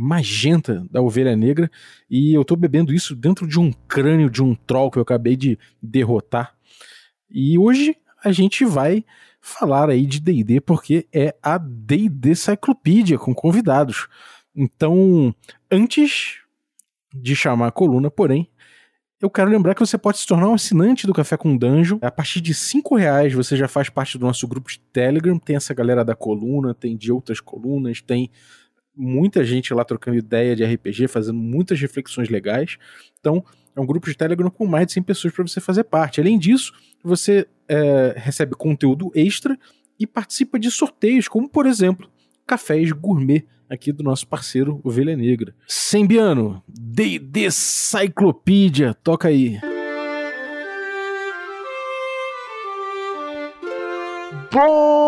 magenta da ovelha negra e eu tô bebendo isso dentro de um crânio de um troll que eu acabei de derrotar. E hoje a gente vai falar aí de D&D porque é a D&D Cyclopedia com convidados. Então, antes de chamar a coluna, porém, eu quero lembrar que você pode se tornar um assinante do Café com Dungeon. A partir de cinco reais você já faz parte do nosso grupo de Telegram. Tem essa galera da coluna, tem de outras colunas, tem muita gente lá trocando ideia de RPG, fazendo muitas reflexões legais. Então, é um grupo de Telegram com mais de 100 pessoas para você fazer parte. Além disso, você é, recebe conteúdo extra e participa de sorteios, como por exemplo, cafés gourmet aqui do nosso parceiro Ovelha Negra. Sembiano, D&D Cyclopedia, toca aí. Bom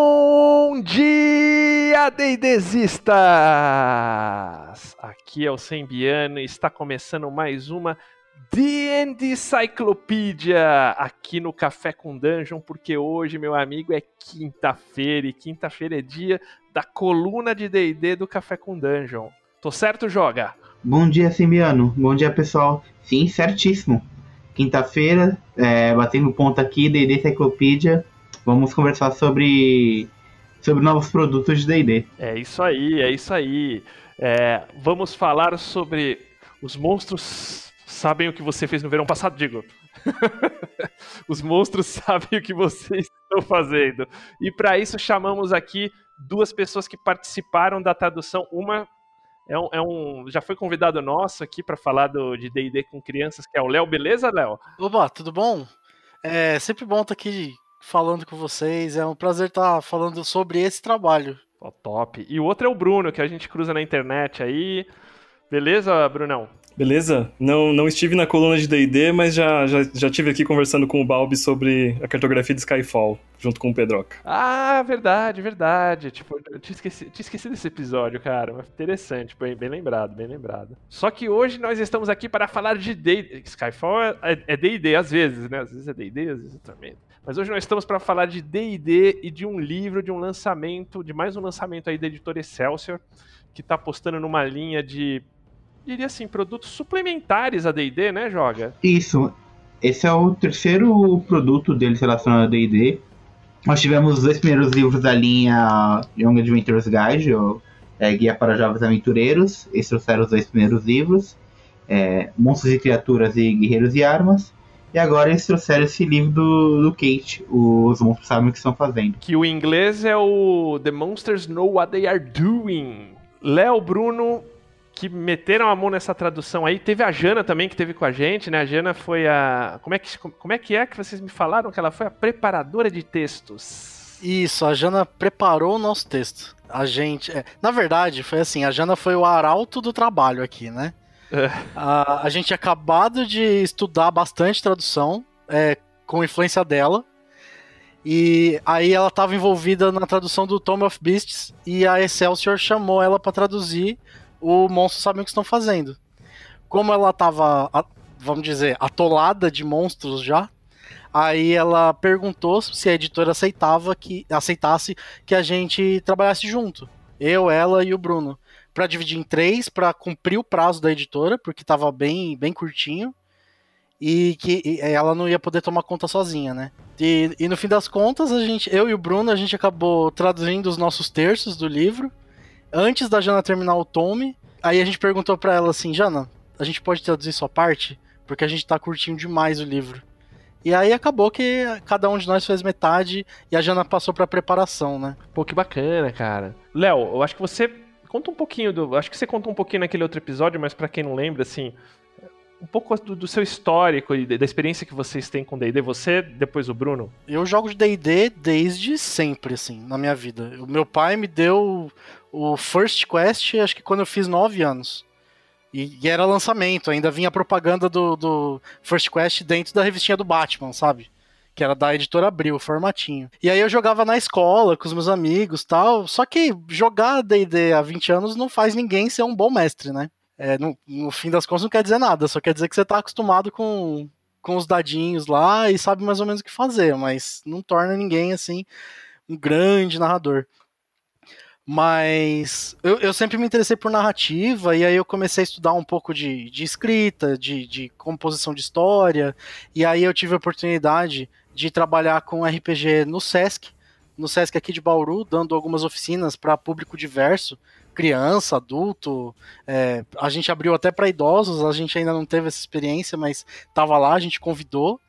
dia, Deidesistas! Aqui é o Sembiano e está começando mais uma D&D Cyclopedia aqui no Café com Dungeon, porque hoje, meu amigo, é quinta-feira e quinta-feira é dia da coluna de D&D do Café com Dungeon. Tô certo, Joga? Bom dia, Sembiano. Bom dia, pessoal. Sim, certíssimo. Quinta-feira, é, batendo ponto aqui, D&D Cyclopedia Vamos conversar sobre, sobre novos produtos de D&D. É isso aí, é isso aí. É, vamos falar sobre os monstros sabem o que você fez no verão passado, digo. os monstros sabem o que vocês estão fazendo. E para isso chamamos aqui duas pessoas que participaram da tradução. Uma é um, é um já foi convidado nosso aqui para falar do, de D&D com crianças, que é o Léo. Beleza, Léo? Oba, tudo bom? É sempre bom estar aqui falando com vocês. É um prazer estar falando sobre esse trabalho. Oh, top. E o outro é o Bruno, que a gente cruza na internet aí. Beleza, Brunão? Beleza? Não, não estive na coluna de D&D, mas já, já, já tive aqui conversando com o Balbi sobre a cartografia de Skyfall, junto com o Pedroca. Ah, verdade, verdade. Tipo, eu tinha esquecido, tinha esquecido desse episódio, cara. Mas interessante, bem, bem lembrado, bem lembrado. Só que hoje nós estamos aqui para falar de D&D. Skyfall é D&D é às vezes, né? Às vezes é D&D, às vezes é também. Mas hoje nós estamos para falar de D&D e de um livro, de um lançamento, de mais um lançamento aí da editora Excelsior, que está apostando numa linha de, diria assim, produtos suplementares a D&D, né, Joga? Isso. Esse é o terceiro produto deles relacionado a D&D. Nós tivemos os dois primeiros livros da linha Young Adventures Guide, ou é, Guia para Jovens Aventureiros. Esses trouxeram os dois primeiros livros. É, Monstros e Criaturas e Guerreiros e Armas. E agora eles trouxeram esse livro do, do Kate, os monstros sabem o que estão fazendo. Que o inglês é o The Monsters Know What They Are Doing. Léo Bruno, que meteram a mão nessa tradução aí. Teve a Jana também que teve com a gente, né? A Jana foi a. Como é que, como é, que é que vocês me falaram que ela foi a preparadora de textos? Isso, a Jana preparou o nosso texto. A gente. É, na verdade, foi assim: a Jana foi o arauto do trabalho aqui, né? A, a gente tinha acabado de estudar bastante tradução é, com influência dela. E aí ela estava envolvida na tradução do Tomb of Beasts e a Excelsior chamou ela para traduzir o Monstros Sabem o que estão fazendo. Como ela estava, vamos dizer, atolada de monstros já, aí ela perguntou se a editora aceitava que aceitasse que a gente trabalhasse junto. Eu, ela e o Bruno para dividir em três para cumprir o prazo da editora, porque estava bem, bem curtinho. E que ela não ia poder tomar conta sozinha, né? E, e, no fim das contas, a gente, eu e o Bruno, a gente acabou traduzindo os nossos terços do livro antes da Jana terminar o tome. Aí a gente perguntou para ela assim, Jana, a gente pode traduzir sua parte? Porque a gente tá curtindo demais o livro. E aí acabou que cada um de nós fez metade e a Jana passou pra preparação, né? Pô, que bacana, cara. Léo, eu acho que você Conta um pouquinho do. Acho que você contou um pouquinho naquele outro episódio, mas para quem não lembra, assim. Um pouco do, do seu histórico e da experiência que vocês têm com DD. Você, depois o Bruno? Eu jogo de DD desde sempre, assim, na minha vida. O meu pai me deu o First Quest, acho que quando eu fiz 9 anos. E, e era lançamento, ainda vinha propaganda do, do First Quest dentro da revistinha do Batman, sabe? Que era da editora Abril, formatinho. E aí eu jogava na escola com os meus amigos tal. Só que jogar DD há 20 anos não faz ninguém ser um bom mestre, né? É, no, no, fim das contas não quer dizer nada, só quer dizer que você tá acostumado com, com os dadinhos lá e sabe mais ou menos o que fazer, mas não torna ninguém assim um grande narrador. Mas eu, eu sempre me interessei por narrativa, e aí eu comecei a estudar um pouco de, de escrita, de, de composição de história, e aí eu tive a oportunidade de trabalhar com RPG no SESC, no SESC aqui de Bauru, dando algumas oficinas para público diverso, criança, adulto. É, a gente abriu até para idosos, a gente ainda não teve essa experiência, mas estava lá, a gente convidou.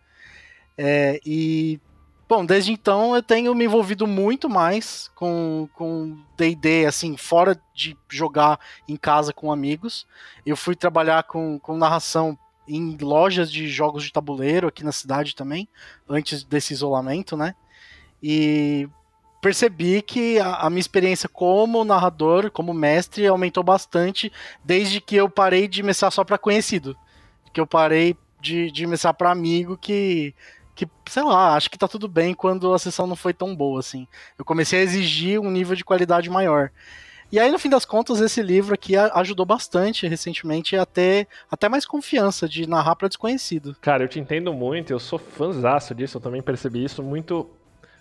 É, e, bom, desde então eu tenho me envolvido muito mais com DD, assim, fora de jogar em casa com amigos. Eu fui trabalhar com, com narração em lojas de jogos de tabuleiro aqui na cidade também, antes desse isolamento, né? E percebi que a, a, minha experiência como narrador, como mestre, aumentou bastante desde que eu parei de mestrar só para conhecido. Que eu parei de, de para amigo que, que, sei lá, acho que tá tudo bem quando a sessão não foi tão boa assim. Eu comecei a exigir um nível de qualidade maior. E aí, no fim das contas, esse livro aqui ajudou bastante recentemente a ter até mais confiança de narrar para desconhecido. Cara, eu te entendo muito, eu sou fãzaço disso, eu também percebi isso muito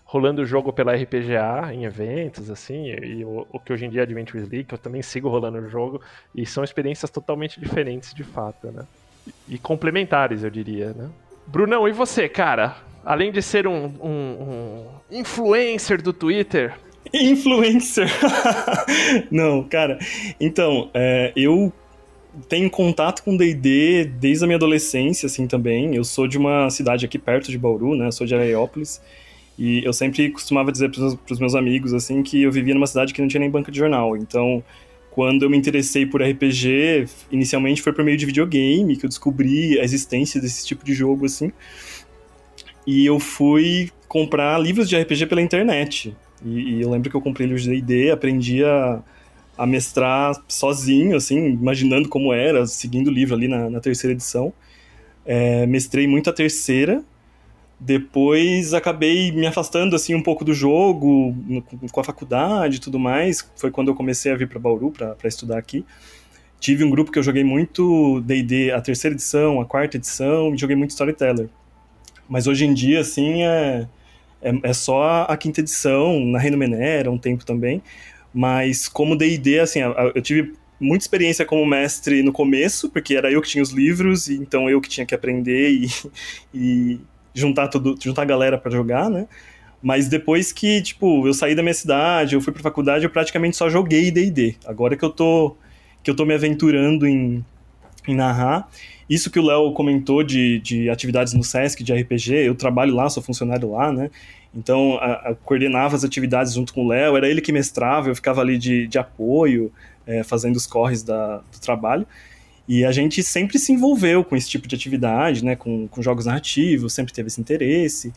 rolando o jogo pela RPGA em eventos, assim, e o, o, que hoje em dia é Adventures League, eu também sigo rolando o jogo, e são experiências totalmente diferentes de fato, né? E, e complementares, eu diria, né? Brunão, e você, cara? Além de ser um, um, um influencer do Twitter, Influencer. Não, cara. Então, é, eu tenho contato com D&D desde a minha adolescência, assim, também. Eu sou de uma cidade aqui perto de Bauru, né? Sou de Areiópolis. E eu sempre costumava dizer para os meus amigos, assim, que eu vivia numa cidade que não tinha nem banca de jornal. Então, quando eu me interessei por RPG, inicialmente foi por meio de videogame, que eu descobri a existência desse tipo de jogo, assim. E eu fui comprar livros de RPG pela internet. E, e eu lembro que eu comprei livros de D&D, aprendi a, a mestrar sozinho, assim, imaginando como era, seguindo o livro ali na, na terceira edição. É, mestrei muito a terceira, depois acabei me afastando assim um pouco do jogo, no, com a faculdade e tudo mais. Foi quando eu comecei a vir para Bauru para estudar aqui. Tive um grupo que eu joguei muito D&D, a terceira edição, a quarta edição, e joguei muito Storyteller. Mas hoje em dia, assim, é é, é só a quinta edição, na Reino Menera, um tempo também. Mas como D&D, assim, eu tive muita experiência como mestre no começo, porque era eu que tinha os livros, então eu que tinha que aprender e, e juntar tudo, juntar a galera para jogar, né? Mas depois que, tipo, eu saí da minha cidade, eu fui pra faculdade, eu praticamente só joguei D&D. Agora que eu tô que eu tô me aventurando em, em narrar. Isso que o Léo comentou de, de atividades no SESC, de RPG, eu trabalho lá, sou funcionário lá, né? Então, a, a coordenava as atividades junto com o Léo, era ele que mestrava, eu ficava ali de, de apoio, é, fazendo os corres da, do trabalho. E a gente sempre se envolveu com esse tipo de atividade, né? Com, com jogos narrativos, sempre teve esse interesse.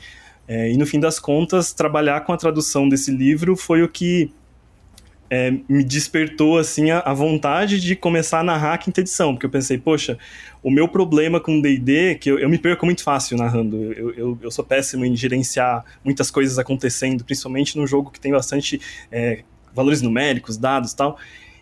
É, e no fim das contas, trabalhar com a tradução desse livro foi o que é, me despertou assim a, a, vontade de começar a narrar a quinta edição, porque eu pensei, poxa, o meu problema com D&D, que eu, eu, me perco muito fácil narrando, eu, eu, eu, sou péssimo em gerenciar muitas coisas acontecendo, principalmente num jogo que tem bastante é, valores numéricos, dados e tal,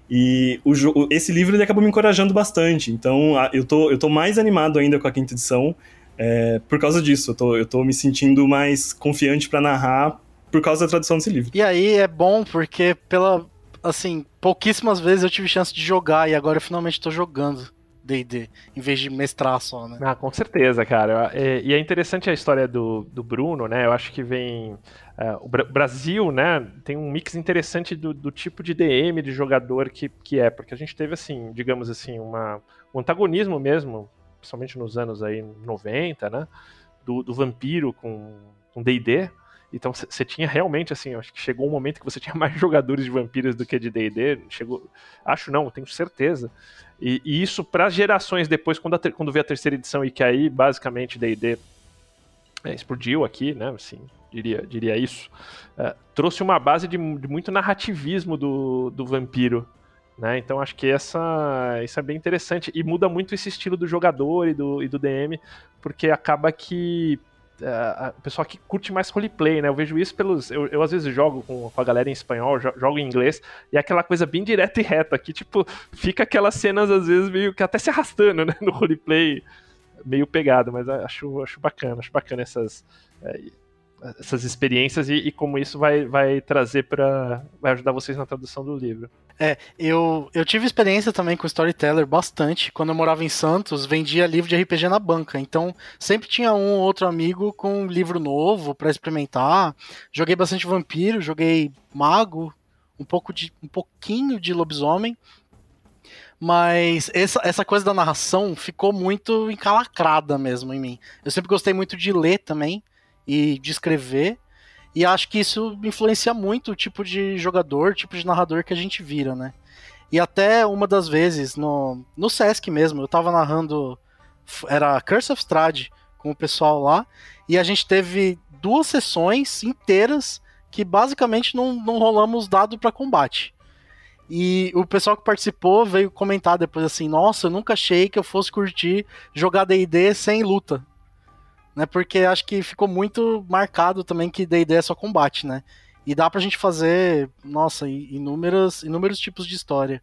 e o, esse livro ele acabou me encorajando bastante, então eu, tô, eu tô mais animado ainda com a quinta edição, é, por causa disso, eu tô, eu tô me sentindo mais confiante para narrar por causa da tradução desse livro. E aí é bom porque pela assim, pouquíssimas vezes eu tive chance de jogar e agora eu finalmente tô jogando. D&D, em vez de mestrar só, né? Ah, com certeza, cara. E é interessante a história do, do Bruno, né? Eu acho que vem... Uh, o Brasil, né, tem um mix interessante do, do, tipo de DM de jogador que, que é, porque a gente teve, assim, digamos assim, uma, um antagonismo mesmo, principalmente nos anos aí 90, né, do, do vampiro com D&D, então você tinha realmente, assim, acho que chegou um momento que você tinha mais jogadores de vampiros do que de D&D. Chegou, acho não, tenho certeza. E, e isso para gerações depois, quando, quando veio a terceira edição e que aí basicamente D&D é, explodiu aqui, né? Assim, diria, diria isso. É, trouxe uma base de, de, muito narrativismo do, do vampiro Né? Então acho que essa, isso é bem interessante e muda muito esse estilo do jogador e do, e do DM, porque acaba que o pessoal que curte mais roleplay, né? Eu vejo isso pelos. Eu, eu às vezes jogo com, com, a galera em espanhol, jogo em inglês, e é aquela coisa bem direta e reta, que tipo, fica aquelas cenas às vezes meio que até se arrastando, né? No roleplay, meio pegado, mas acho, acho bacana, acho bacana essas. É, essas experiências e, e, como isso vai, vai trazer para vai ajudar vocês na tradução do livro. É, eu, eu tive experiência também com Storyteller bastante. Quando eu morava em Santos, vendia livro de RPG na banca. Então, sempre tinha um ou outro amigo com um livro novo para experimentar. Joguei bastante vampiro, joguei mago, um pouco de um pouquinho de lobisomem. Mas essa, essa coisa da narração ficou muito encalacrada mesmo em mim. Eu sempre gostei muito de ler também e de escrever. E acho que isso influencia muito o tipo de jogador, o tipo de narrador que a gente vira, né? E até uma das vezes, no, no Sesc mesmo, eu tava narrando. Era Curse of Strahd com o pessoal lá. E a gente teve duas sessões inteiras que basicamente não, não rolamos dado para combate. E o pessoal que participou veio comentar depois assim: Nossa, eu nunca achei que eu fosse curtir jogar DD sem luta né? Porque acho que ficou muito marcado também que D&D é só combate, né? E dá pra gente fazer, nossa, inúmeros, inúmeros tipos de história,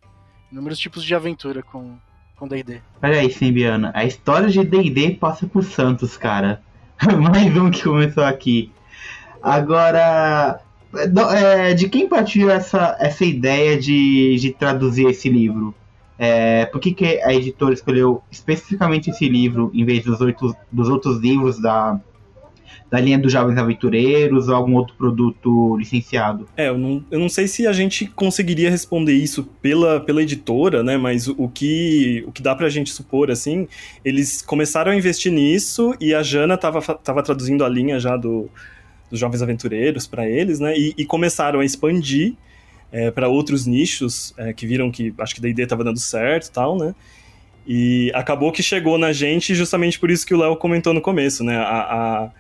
inúmeros tipos de aventura com com D&D. Peraí, Simbiana, a história de D&D passa por Santos, cara. Mais um que começou aqui. Agora, é, de quem partiu essa, essa ideia de, de traduzir esse livro? É, por que, que a editora escolheu especificamente esse livro em vez dos, oito, dos outros livros da, da linha dos Jovens Aventureiros ou algum outro produto licenciado? É, eu não, eu não sei se a gente conseguiria responder isso pela, pela editora, né? Mas o, que, o que dá pra gente supor, assim, eles começaram a investir nisso e a Jana tava, tava traduzindo a linha já do, dos Jovens Aventureiros para eles, né? E, e começaram a expandir é, para outros nichos é, que viram que acho que D&D estava dando certo e tal, né? E acabou que chegou na gente justamente por isso que o Léo comentou no começo, né? A,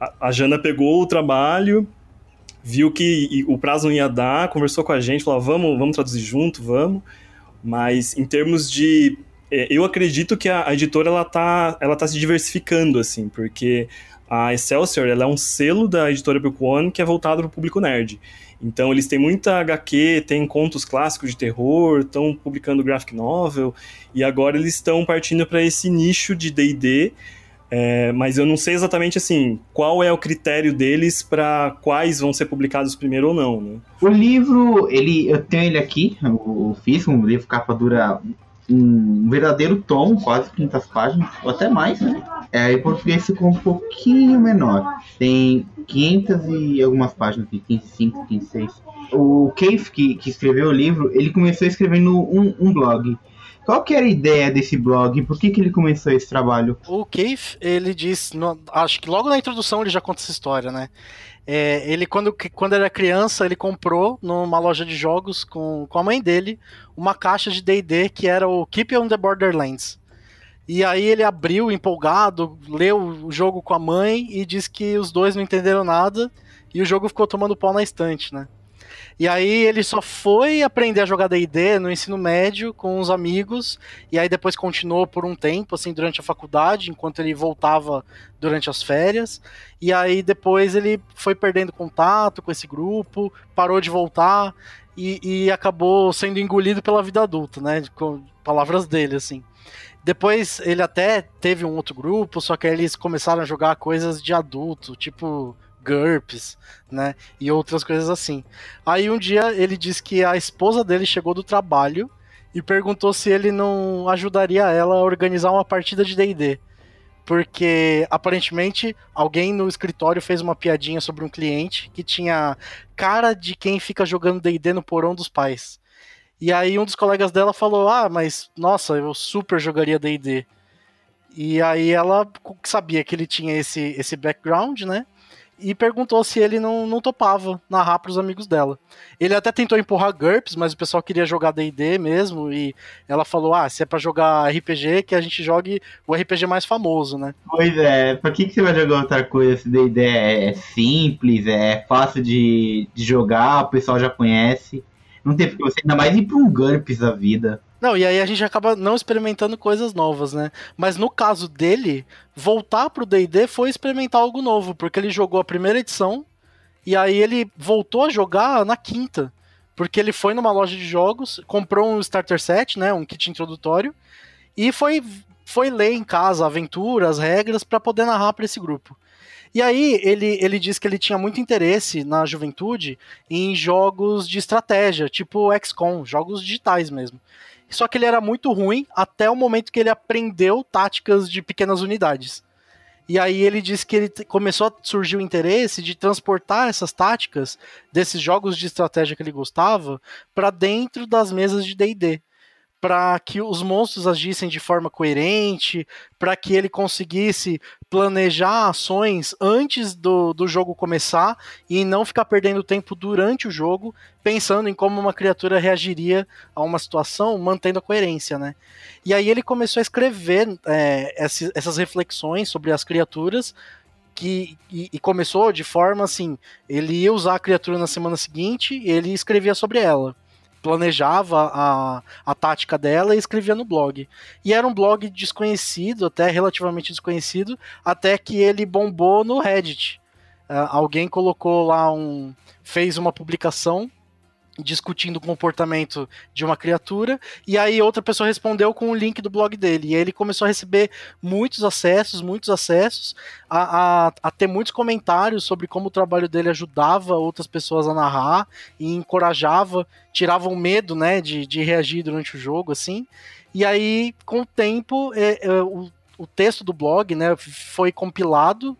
a, a Jana pegou o trabalho, viu que o prazo não ia dar, conversou com a gente, falou, vamos, vamos traduzir junto, vamos. Mas em termos de... É, eu acredito que a, a editora, ela tá, ela tá se diversificando, assim, porque a Excelsior, ela é um selo da editora Book One que é voltado para o público nerd. Então eles têm muita HQ, tem contos clássicos de terror, estão publicando graphic novel e agora eles estão partindo para esse nicho de D&D. É, mas eu não sei exatamente assim qual é o critério deles para quais vão ser publicados primeiro ou não. Né? O livro, ele, eu tenho ele aqui, o físico, um livro capa dura um verdadeiro tom, quase 500 páginas, ou até mais, né? É, em português ficou um pouquinho menor. Tem 500 e algumas páginas, 505, 506. O Keith, que, que escreveu o livro, ele começou escrevendo um, um blog. Qual que era a ideia desse blog? Por que, que ele começou esse trabalho? O Keith, ele diz, no, acho que logo na introdução ele já conta essa história, né? É, ele, quando, quando era criança, ele comprou numa loja de jogos com, com a mãe dele uma caixa de D&D que era o Keep on the Borderlands. E aí ele abriu empolgado, leu o jogo com a mãe e disse que os dois não entenderam nada e o jogo ficou tomando pau na estante, né? E aí ele só foi aprender a jogar D&D no ensino médio com os amigos, e aí depois continuou por um tempo, assim, durante a faculdade, enquanto ele voltava durante as férias. E aí depois ele foi perdendo contato com esse grupo, parou de voltar e, e acabou sendo engolido pela vida adulta, né? Com palavras dele, assim. Depois ele até teve um outro grupo, só que aí eles começaram a jogar coisas de adulto, tipo GURPS, né? E outras coisas assim. Aí um dia ele disse que a esposa dele chegou do trabalho e perguntou se ele não ajudaria ela a organizar uma partida de D&D. Porque aparentemente alguém no escritório fez uma piadinha sobre um cliente que tinha cara de quem fica jogando D&D no porão dos pais. E aí um dos colegas dela falou: "Ah, mas nossa, eu super jogaria D&D". E aí ela sabia que ele tinha esse esse background, né? E perguntou se ele não, não topava narrar para os amigos dela. Ele até tentou empurrar GURPS, mas o pessoal queria jogar D&D mesmo, e ela falou, ah, se é para jogar RPG, que a gente jogue o RPG mais famoso, né? Pois é, pra que, que você vai jogar outra coisa se D&D é, é simples, é fácil de, de jogar, o pessoal já conhece. Não tem porque você ainda mais ir pra um GURPS da vida. Não, e aí a gente acaba não experimentando coisas novas, né? Mas no caso dele, voltar pro D&D foi experimentar algo novo, porque ele jogou a primeira edição e aí ele voltou a jogar na quinta, porque ele foi numa loja de jogos, comprou um starter set, né, um kit introdutório e foi foi ler em casa a aventura, as regras para poder narrar para esse grupo. E aí ele, ele disse que ele tinha muito interesse na juventude em jogos de estratégia, tipo XCOM, jogos digitais mesmo. Só que ele era muito ruim até o momento que ele aprendeu táticas de pequenas unidades. E aí ele disse que ele começou a surgir o interesse de transportar essas táticas desses jogos de estratégia que ele gostava para dentro das mesas de D&D para que os monstros agissem de forma coerente, para que ele conseguisse planejar ações antes do, do jogo começar e não ficar perdendo tempo durante o jogo pensando em como uma criatura reagiria a uma situação, mantendo a coerência, né? E aí ele começou a escrever é, essas reflexões sobre as criaturas que, e, e, começou de forma assim: ele ia usar a criatura na semana seguinte, ele escrevia sobre ela planejava a, a tática dela e escrevia no blog. E era um blog desconhecido, até relativamente desconhecido, até que ele bombou no Reddit. Uh, alguém colocou lá um. fez uma publicação discutindo o comportamento de uma criatura, e aí outra pessoa respondeu com o link do blog dele, e ele começou a receber muitos acessos, muitos acessos, a, a, a, ter muitos comentários sobre como o trabalho dele ajudava outras pessoas a narrar, e encorajava, tirava o medo, né, de, de reagir durante o jogo, assim, e aí, com o tempo, é, é, o, o texto do blog, né, foi compilado,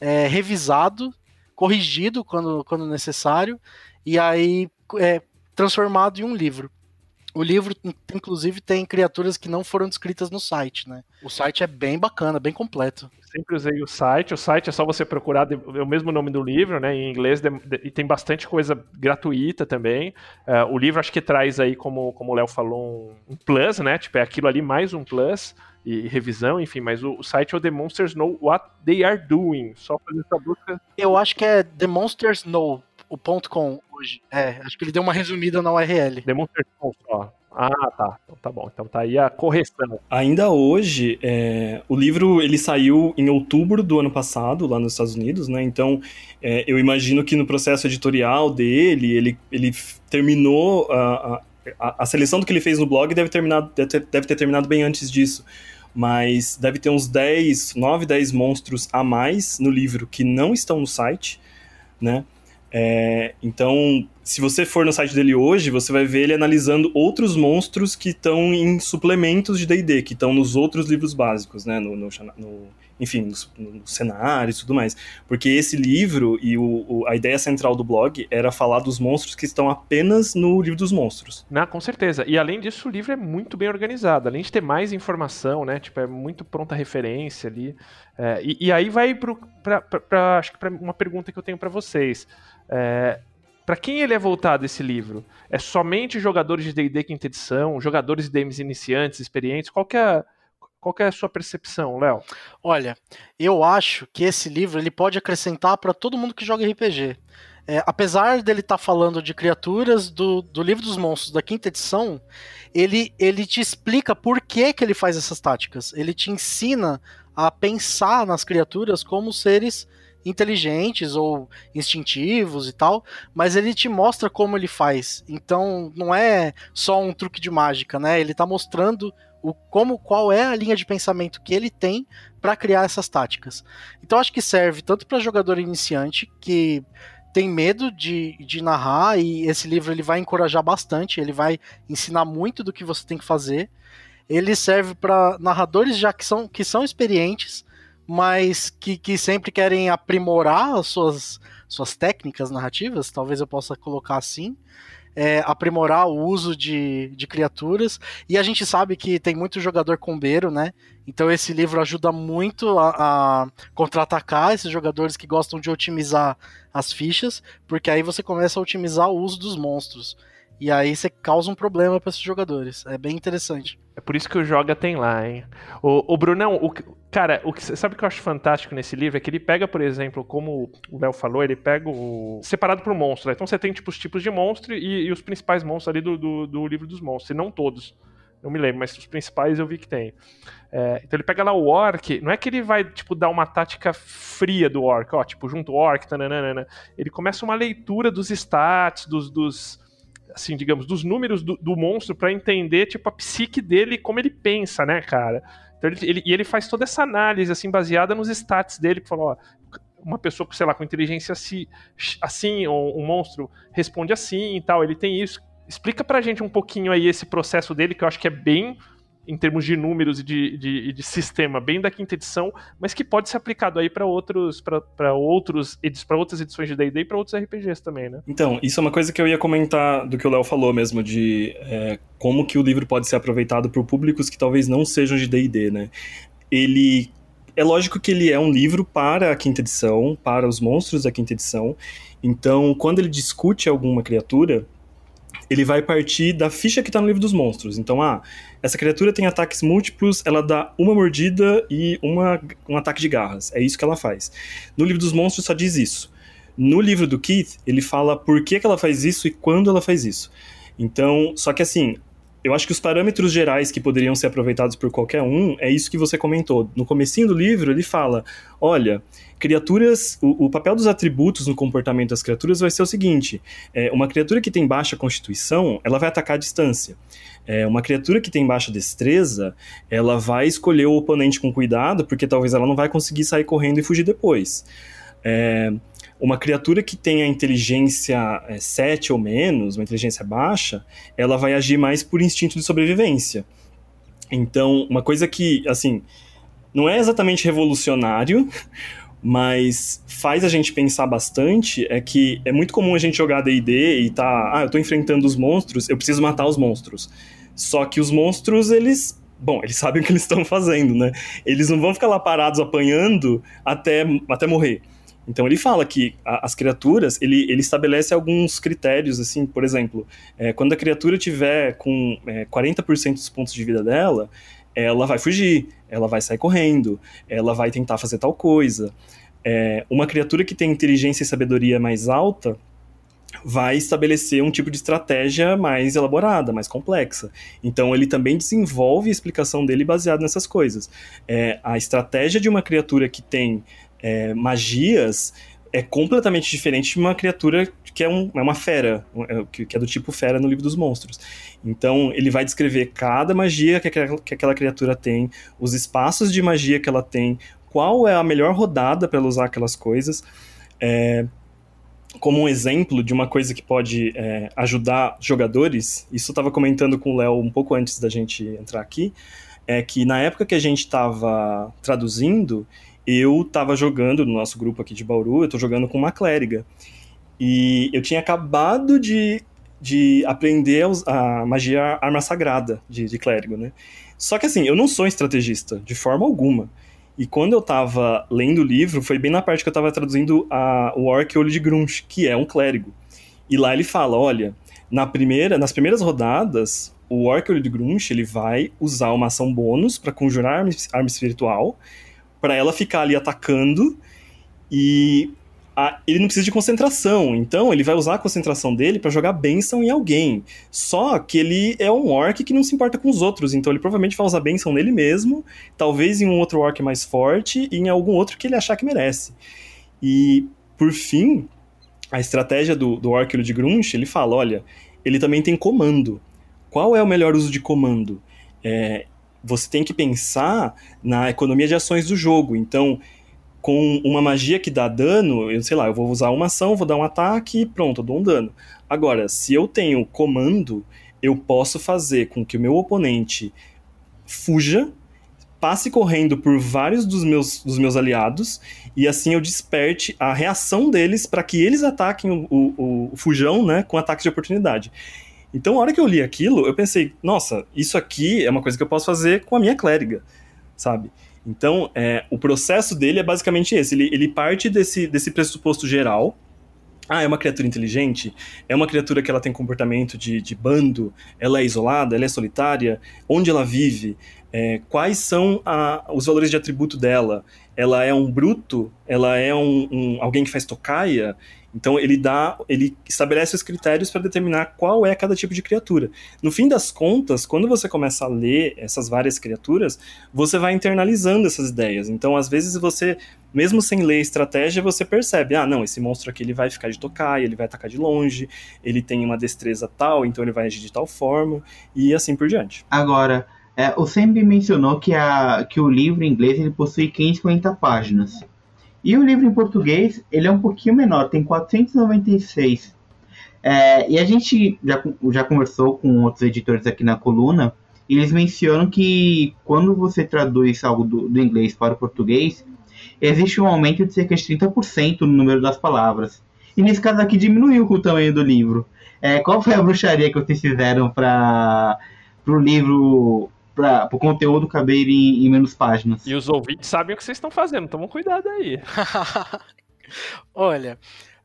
é, revisado, corrigido quando, quando necessário, e aí é, transformado em um livro. O livro, inclusive, tem criaturas que não foram descritas no site, né? O site é bem bacana, bem completo. Sempre usei o site. O site é só você procurar é o mesmo nome do livro, né? Em inglês e tem bastante coisa gratuita também. Uh, o livro acho que traz aí, como, como o Léo falou, um, plus, né? Tipo, é aquilo ali mais um plus e revisão, enfim, mas o, o, site é o The Monsters Know What They Are Doing. Só fazer essa busca. Eu acho que é The Monsters Know o ponto .com hoje. É, acho que ele deu uma resumida na URL. Demonstração só. Ah, tá. Então tá bom. Então tá aí a correção. Ainda hoje, é, o livro ele saiu em outubro do ano passado, lá nos Estados Unidos, né? Então é, eu imagino que no processo editorial dele, ele, ele terminou. A, a, a, seleção do que ele fez no blog deve, terminar, deve, ter, deve ter terminado bem antes disso. Mas deve ter uns 10, 9, 10 monstros a mais no livro que não estão no site, né? É, então, se você for no site dele hoje, você vai ver ele analisando outros monstros que estão em suplementos de D&D, que estão nos outros livros básicos, né? No, no, no enfim, nos no cenários e tudo mais. Porque esse livro e o, o, a ideia central do blog era falar dos monstros que estão apenas no livro dos monstros. Não, com certeza. E além disso, o livro é muito bem organizado. Além de ter mais informação, né? Tipo, é muito pronta referência ali. É, e, e, aí vai para acho que para uma pergunta que eu tenho para vocês. É, para quem ele é voltado esse livro? É somente jogadores de D&D quinta edição, jogadores de DMs iniciantes, experientes? Qual é, qual é a sua percepção, Léo? Olha, eu acho que esse livro ele pode acrescentar para todo mundo que joga RPG. É, apesar dele estar tá falando de criaturas do, do livro dos monstros da quinta edição, ele, ele te explica por que, que ele faz essas táticas. Ele te ensina a pensar nas criaturas como seres inteligentes ou instintivos e tal, mas ele te mostra como ele faz. Então não é só um truque de mágica, né? Ele tá mostrando o como qual é a linha de pensamento que ele tem para criar essas táticas. Então acho que serve tanto para jogador iniciante que tem medo de, de narrar e esse livro ele vai encorajar bastante, ele vai ensinar muito do que você tem que fazer. Ele serve para narradores já que são, que são experientes mas que, que sempre querem aprimorar as suas, suas técnicas narrativas, talvez eu possa colocar assim. É, aprimorar o uso de, de criaturas. E a gente sabe que tem muito jogador combeiro, né? Então esse livro ajuda muito a, a contra-atacar esses jogadores que gostam de otimizar as fichas, porque aí você começa a otimizar o uso dos monstros. E aí você causa um problema para esses jogadores. É bem interessante. É por isso que o Joga tem lá, hein? O, o Brunão, o, cara, o que, sabe o que eu acho fantástico nesse livro? É que ele pega, por exemplo, como o Léo falou, ele pega o. separado por monstro. Né? Então você tem tipo, os tipos de monstro e, e os principais monstros ali do, do, do, livro dos monstros, e não todos. Não me lembro, mas os principais eu vi que tem. É, então ele pega lá o orc, não é que ele vai, tipo, dar uma tática fria do orc, ó, tipo, junto o orc, tananana. Ele começa uma leitura dos stats, dos, dos assim, digamos, dos números do, do monstro para entender, tipo, a psique dele como ele pensa, né, cara? Então ele, ele, e ele faz toda essa análise, assim, baseada nos stats dele, que falou, ó, uma pessoa, sei lá, com inteligência assim, assim ou um monstro responde assim e tal, ele tem isso. Explica pra gente um pouquinho aí esse processo dele, que eu acho que é bem em termos de números e de, de, de, sistema bem da quinta edição, mas que pode ser aplicado aí para outros para outros para outras edições de D&D e para outros RPGs também, né? Então, isso é uma coisa que eu ia comentar do que o Léo falou mesmo de é, como que o livro pode ser aproveitado por públicos que talvez não sejam de D&D, né? Ele é lógico que ele é um livro para a quinta edição, para os monstros da quinta edição. Então, quando ele discute alguma criatura, ele vai partir da ficha que está no livro dos monstros. Então, ah, essa criatura tem ataques múltiplos, ela dá uma mordida e uma, um ataque de garras. É isso que ela faz. No livro dos monstros só diz isso. No livro do Keith, ele fala por que, que ela faz isso e quando ela faz isso. Então, só que assim, eu acho que os parâmetros gerais que poderiam ser aproveitados por qualquer um é isso que você comentou. No comecinho do livro, ele fala: olha, criaturas. O, o papel dos atributos no comportamento das criaturas vai ser o seguinte: é, uma criatura que tem baixa constituição, ela vai atacar à distância. É, uma criatura que tem baixa destreza, ela vai escolher o oponente com cuidado, porque talvez ela não vai conseguir sair correndo e fugir depois. É, uma criatura que tenha inteligência é, 7 ou menos, uma inteligência baixa, ela vai agir mais por instinto de sobrevivência. Então, uma coisa que, assim, não é exatamente revolucionário, mas faz a gente pensar bastante é que é muito comum a gente jogar D&D e tá, ah, eu tô enfrentando os monstros, eu preciso matar os monstros. Só que os monstros, eles bom, eles sabem o que eles estão fazendo, né? Eles não vão ficar lá parados apanhando até, até morrer. Então ele fala que a, as criaturas, ele, ele estabelece alguns critérios, assim, por exemplo, é, quando a criatura tiver com é, 40% dos pontos de vida dela, ela vai fugir, ela vai sair correndo, ela vai tentar fazer tal coisa. É, uma criatura que tem inteligência e sabedoria mais alta vai estabelecer um tipo de estratégia mais elaborada, mais complexa. Então ele também desenvolve a explicação dele baseado nessas coisas. É, a estratégia de uma criatura que tem é, magias é completamente diferente de uma criatura que é, um, é uma fera, é, que, é do tipo fera no livro dos monstros. Então, ele vai descrever cada magia que aquela, que aquela criatura tem, os espaços de magia que ela tem, qual é a melhor rodada para ela usar aquelas coisas. É, como um exemplo de uma coisa que pode é, ajudar jogadores, isso eu estava comentando com o Léo um pouco antes da gente entrar aqui, é que na época que a gente estava traduzindo, eu estava jogando no nosso grupo aqui de Bauru, eu estou jogando com uma clériga. E eu tinha acabado de, de aprender a magia arma sagrada de, de clérigo, né? Só que assim, eu não sou estrategista, de forma alguma. E quando eu estava lendo o livro, foi bem na parte que eu estava traduzindo a, o Orc Olho de Grunch, que é um clérigo. E lá ele fala, olha, na primeira, nas primeiras rodadas, o Orc Olho de Grunch, ele vai usar uma ação bônus para conjurar arma, arma espiritual, para ela ficar ali atacando e a, ele não precisa de concentração, então ele vai usar a concentração dele para jogar benção em alguém. Só que ele é um orc que não se importa com os outros, então ele provavelmente vai usar benção nele mesmo, talvez em um outro orc mais forte e em algum outro que ele achar que merece. E por fim, a estratégia do, do orc de Grunch, ele fala, olha, ele também tem comando. Qual é o melhor uso de comando? É, você tem que pensar na economia de ações do jogo. Então, com uma magia que dá dano, eu sei lá, eu vou usar uma ação, vou dar um ataque e pronto, eu dou um dano. Agora, se eu tenho comando, eu posso fazer com que o meu oponente fuja, passe correndo por vários dos meus, dos meus aliados e assim eu desperte a reação deles para que eles ataquem o, o, o, fujão né, com ataques de oportunidade. Então, a hora que eu li aquilo, eu pensei, nossa, isso aqui é uma coisa que eu posso fazer com a minha clériga, sabe? Então, é, o processo dele é basicamente esse. Ele, ele parte desse, desse pressuposto geral, ah, é uma criatura inteligente? É uma criatura que ela tem comportamento de, de bando? Ela é isolada? Ela é solitária? Onde ela vive? É, quais são a, os valores de atributo dela? Ela é um bruto? Ela é um, um alguém que faz tocaia? Então ele dá, ele estabelece os critérios para determinar qual é cada tipo de criatura. No fim das contas, quando você começa a ler essas várias criaturas, você vai internalizando essas ideias. Então, às vezes você, mesmo sem ler estratégia, você percebe, ah, não, esse monstro aqui ele vai ficar de tocar, ele vai atacar de longe, ele tem uma destreza tal, então ele vai agir de tal forma e assim por diante. Agora, é, o Sembi mencionou que, a, que o livro em inglês ele possui 550 páginas. E o livro em português, ele é um pouquinho menor, tem 496. É, e a gente já, já conversou com outros editores aqui na coluna, e eles mencionam que quando você traduz algo do, do inglês para o português, existe um aumento de cerca de 30% no número das palavras. E nesse caso aqui diminuiu o tamanho do livro. É, qual foi a bruxaria que vocês fizeram para o livro para o conteúdo caber em, em, menos páginas. E os ouvintes sabem o que vocês estão fazendo, tomam cuidado aí. Olha,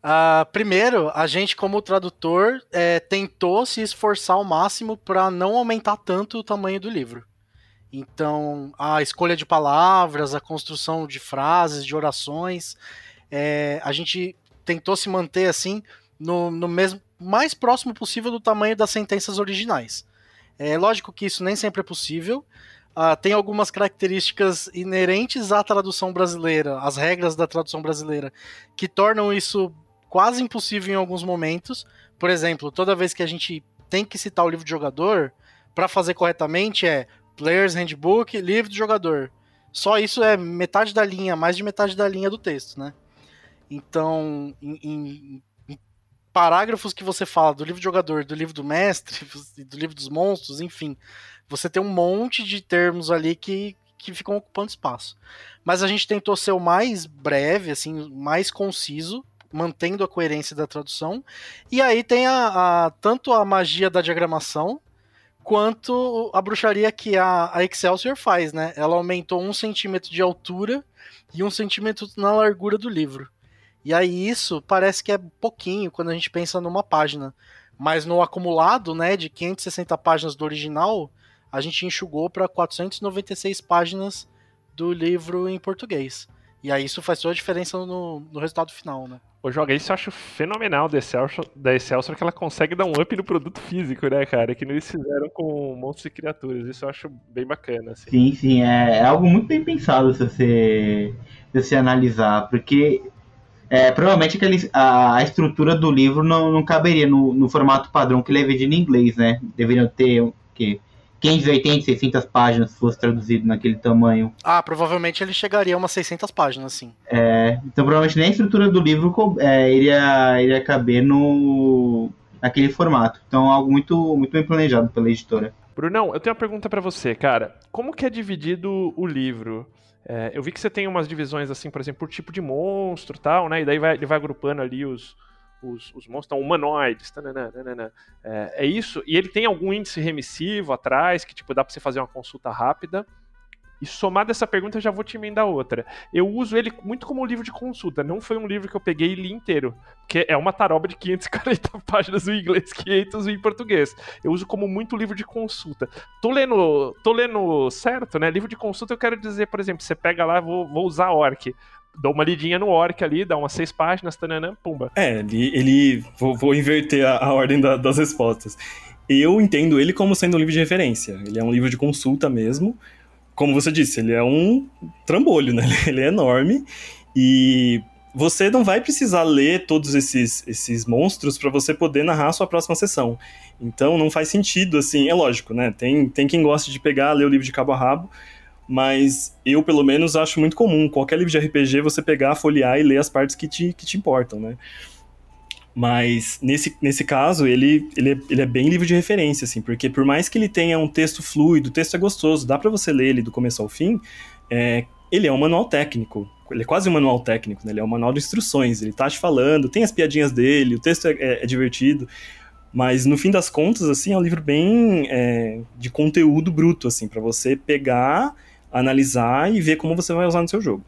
uh, primeiro, a gente, como tradutor, é, tentou se esforçar ao máximo para não aumentar tanto o tamanho do livro. Então, a escolha de palavras, a construção de frases, de orações, é, a gente tentou se manter assim no, no mesmo mais próximo possível do tamanho das sentenças originais. É lógico que isso nem sempre é possível. Uh, tem algumas características inerentes à tradução brasileira, às regras da tradução brasileira, que tornam isso quase impossível em alguns momentos. Por exemplo, toda vez que a gente tem que citar o livro de jogador, para fazer corretamente é Player's Handbook, livro de jogador. Só isso é metade da linha, mais de metade da linha do texto, né? Então, em, em, parágrafos que você fala do livro do jogador, do livro do mestre, do livro dos monstros, enfim. Você tem um monte de termos ali que, que ficam ocupando espaço. Mas a gente tentou ser o mais breve, assim, mais conciso, mantendo a coerência da tradução. E aí tem a, a tanto a magia da diagramação, quanto a bruxaria que a, a Excelsior faz, né? Ela aumentou um centímetro de altura e um centímetro na largura do livro. E aí isso parece que é pouquinho quando a gente pensa numa página. Mas no acumulado, né, de 560 páginas do original, a gente enxugou para 496 páginas do livro em português. E aí isso faz toda a diferença no, no resultado final, né? Ô, Joga, isso eu acho fenomenal da Excelsior, da Excelsior que ela consegue dar um up no produto físico, né, cara? Que eles fizeram com monstros e criaturas. Isso eu acho bem bacana. Assim. Sim, sim. É, é algo muito bem pensado se você, se você analisar. Porque é, provavelmente aquele, a, a, estrutura do livro não, não caberia no, no, formato padrão que ele é vendido em inglês, né? Deveriam ter o quê? 580, 600 páginas se fosse traduzido naquele tamanho. Ah, provavelmente ele chegaria a umas 600 páginas, sim. É, então provavelmente nem a estrutura do livro é, iria, iria caber no naquele formato. Então algo muito, muito bem planejado pela editora. Brunão, eu tenho uma pergunta para você, cara. Como que é dividido o livro? É, eu vi que você tem umas divisões assim, por exemplo, por tipo de monstro e tal, né? E daí vai, ele vai agrupando ali os, os, os monstros, então, humanoides, tanana, tanana. É, é, isso. E ele tem algum índice remissivo atrás, que tipo, dá pra você fazer uma consulta rápida. E somado essa pergunta, já vou te emendar outra. Eu uso ele muito como livro de consulta. Não foi um livro que eu peguei e li inteiro. Porque é uma taroba de 540 páginas em inglês, 500 em português. Eu uso como muito livro de consulta. Tô lendo, tô lendo certo, né? Livro de consulta eu quero dizer, por exemplo, você pega lá, vou, vou usar Orc dou uma lidinha no Orc ali, dá umas seis páginas, tanana, pumba. É, ele. ele vou, vou inverter a, a ordem da, das respostas. Eu entendo ele como sendo um livro de referência. Ele é um livro de consulta mesmo como você disse, ele é um trambolho, né? Ele é enorme e você não vai precisar ler todos esses, esses monstros para você poder narrar a sua próxima sessão. Então não faz sentido, assim, é lógico, né? Tem, tem quem gosta de pegar, ler o livro de cabo a rabo, mas eu, pelo menos, acho muito comum, qualquer livro de RPG, você pegar, folhear e ler as partes que te, que te importam, né? Mas nesse, nesse caso, ele, ele, é, ele é bem livro de referência, assim, porque por mais que ele tenha um texto fluido, o texto é gostoso, dá para você ler ele do começo ao fim, é, ele é um manual técnico. Ele é quase um manual técnico, né? Ele é um manual de instruções, ele tá te falando, tem as piadinhas dele, o texto é, é, é divertido. Mas no fim das contas, assim, é um livro bem é, de conteúdo bruto, assim, para você pegar, analisar e ver como você vai usar no seu jogo.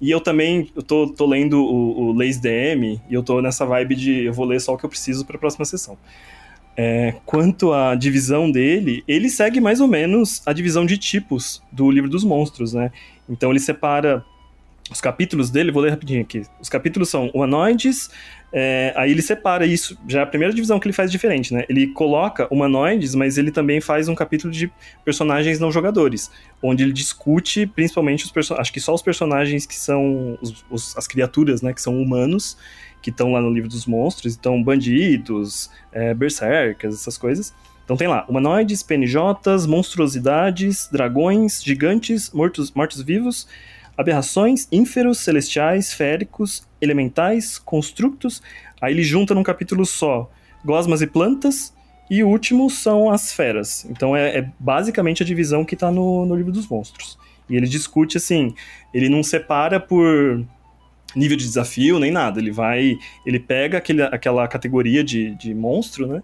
E eu também eu tô, tô lendo o, o Lazy DM e eu tô nessa vibe de eu vou ler só o que eu preciso para a próxima sessão. É, quanto à divisão dele, ele segue mais ou menos a divisão de tipos do livro dos monstros, né? Então ele separa os capítulos dele, vou ler rapidinho aqui. Os capítulos são humanoides, é, aí ele separa isso, já é a primeira divisão que ele faz diferente, né? Ele coloca humanoides, mas ele também faz um capítulo de personagens não jogadores, onde ele discute principalmente os personagens, acho que só os personagens que são os, os, as criaturas, né, que são humanos, que estão lá no livro dos monstros, então bandidos, é, berserkers, essas coisas. Então tem lá, humanoides, PNJs, monstruosidades, dragões, gigantes, mortos-vivos, mortos aberrações, ínferos, celestiais, féricos, elementais, constructos. Aí ele junta num capítulo só gosmas e plantas, e o último são as feras. Então é, é basicamente a divisão que está no, no livro dos monstros. E ele discute assim, ele não separa por nível de desafio nem nada. Ele vai, ele pega aquele, aquela categoria de, de monstro, né?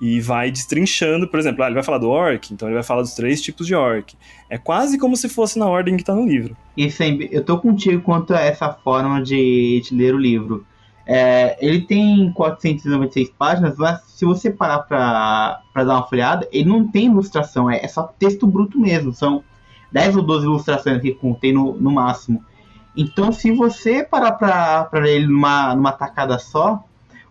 E vai destrinchando, por exemplo, ah, ele vai falar do orc, então ele vai falar dos três tipos de orc. É quase como se fosse na ordem que tá no livro. E sempre, eu tô contigo quanto a essa forma de, de ler o livro. É, ele tem 496 páginas, mas se você parar pra dar uma folhada, ele não tem ilustração, é, é só texto bruto mesmo. São 10 ou 12 ilustrações que contém no, no máximo. Então, se você parar pra ler ele numa, numa tacada só,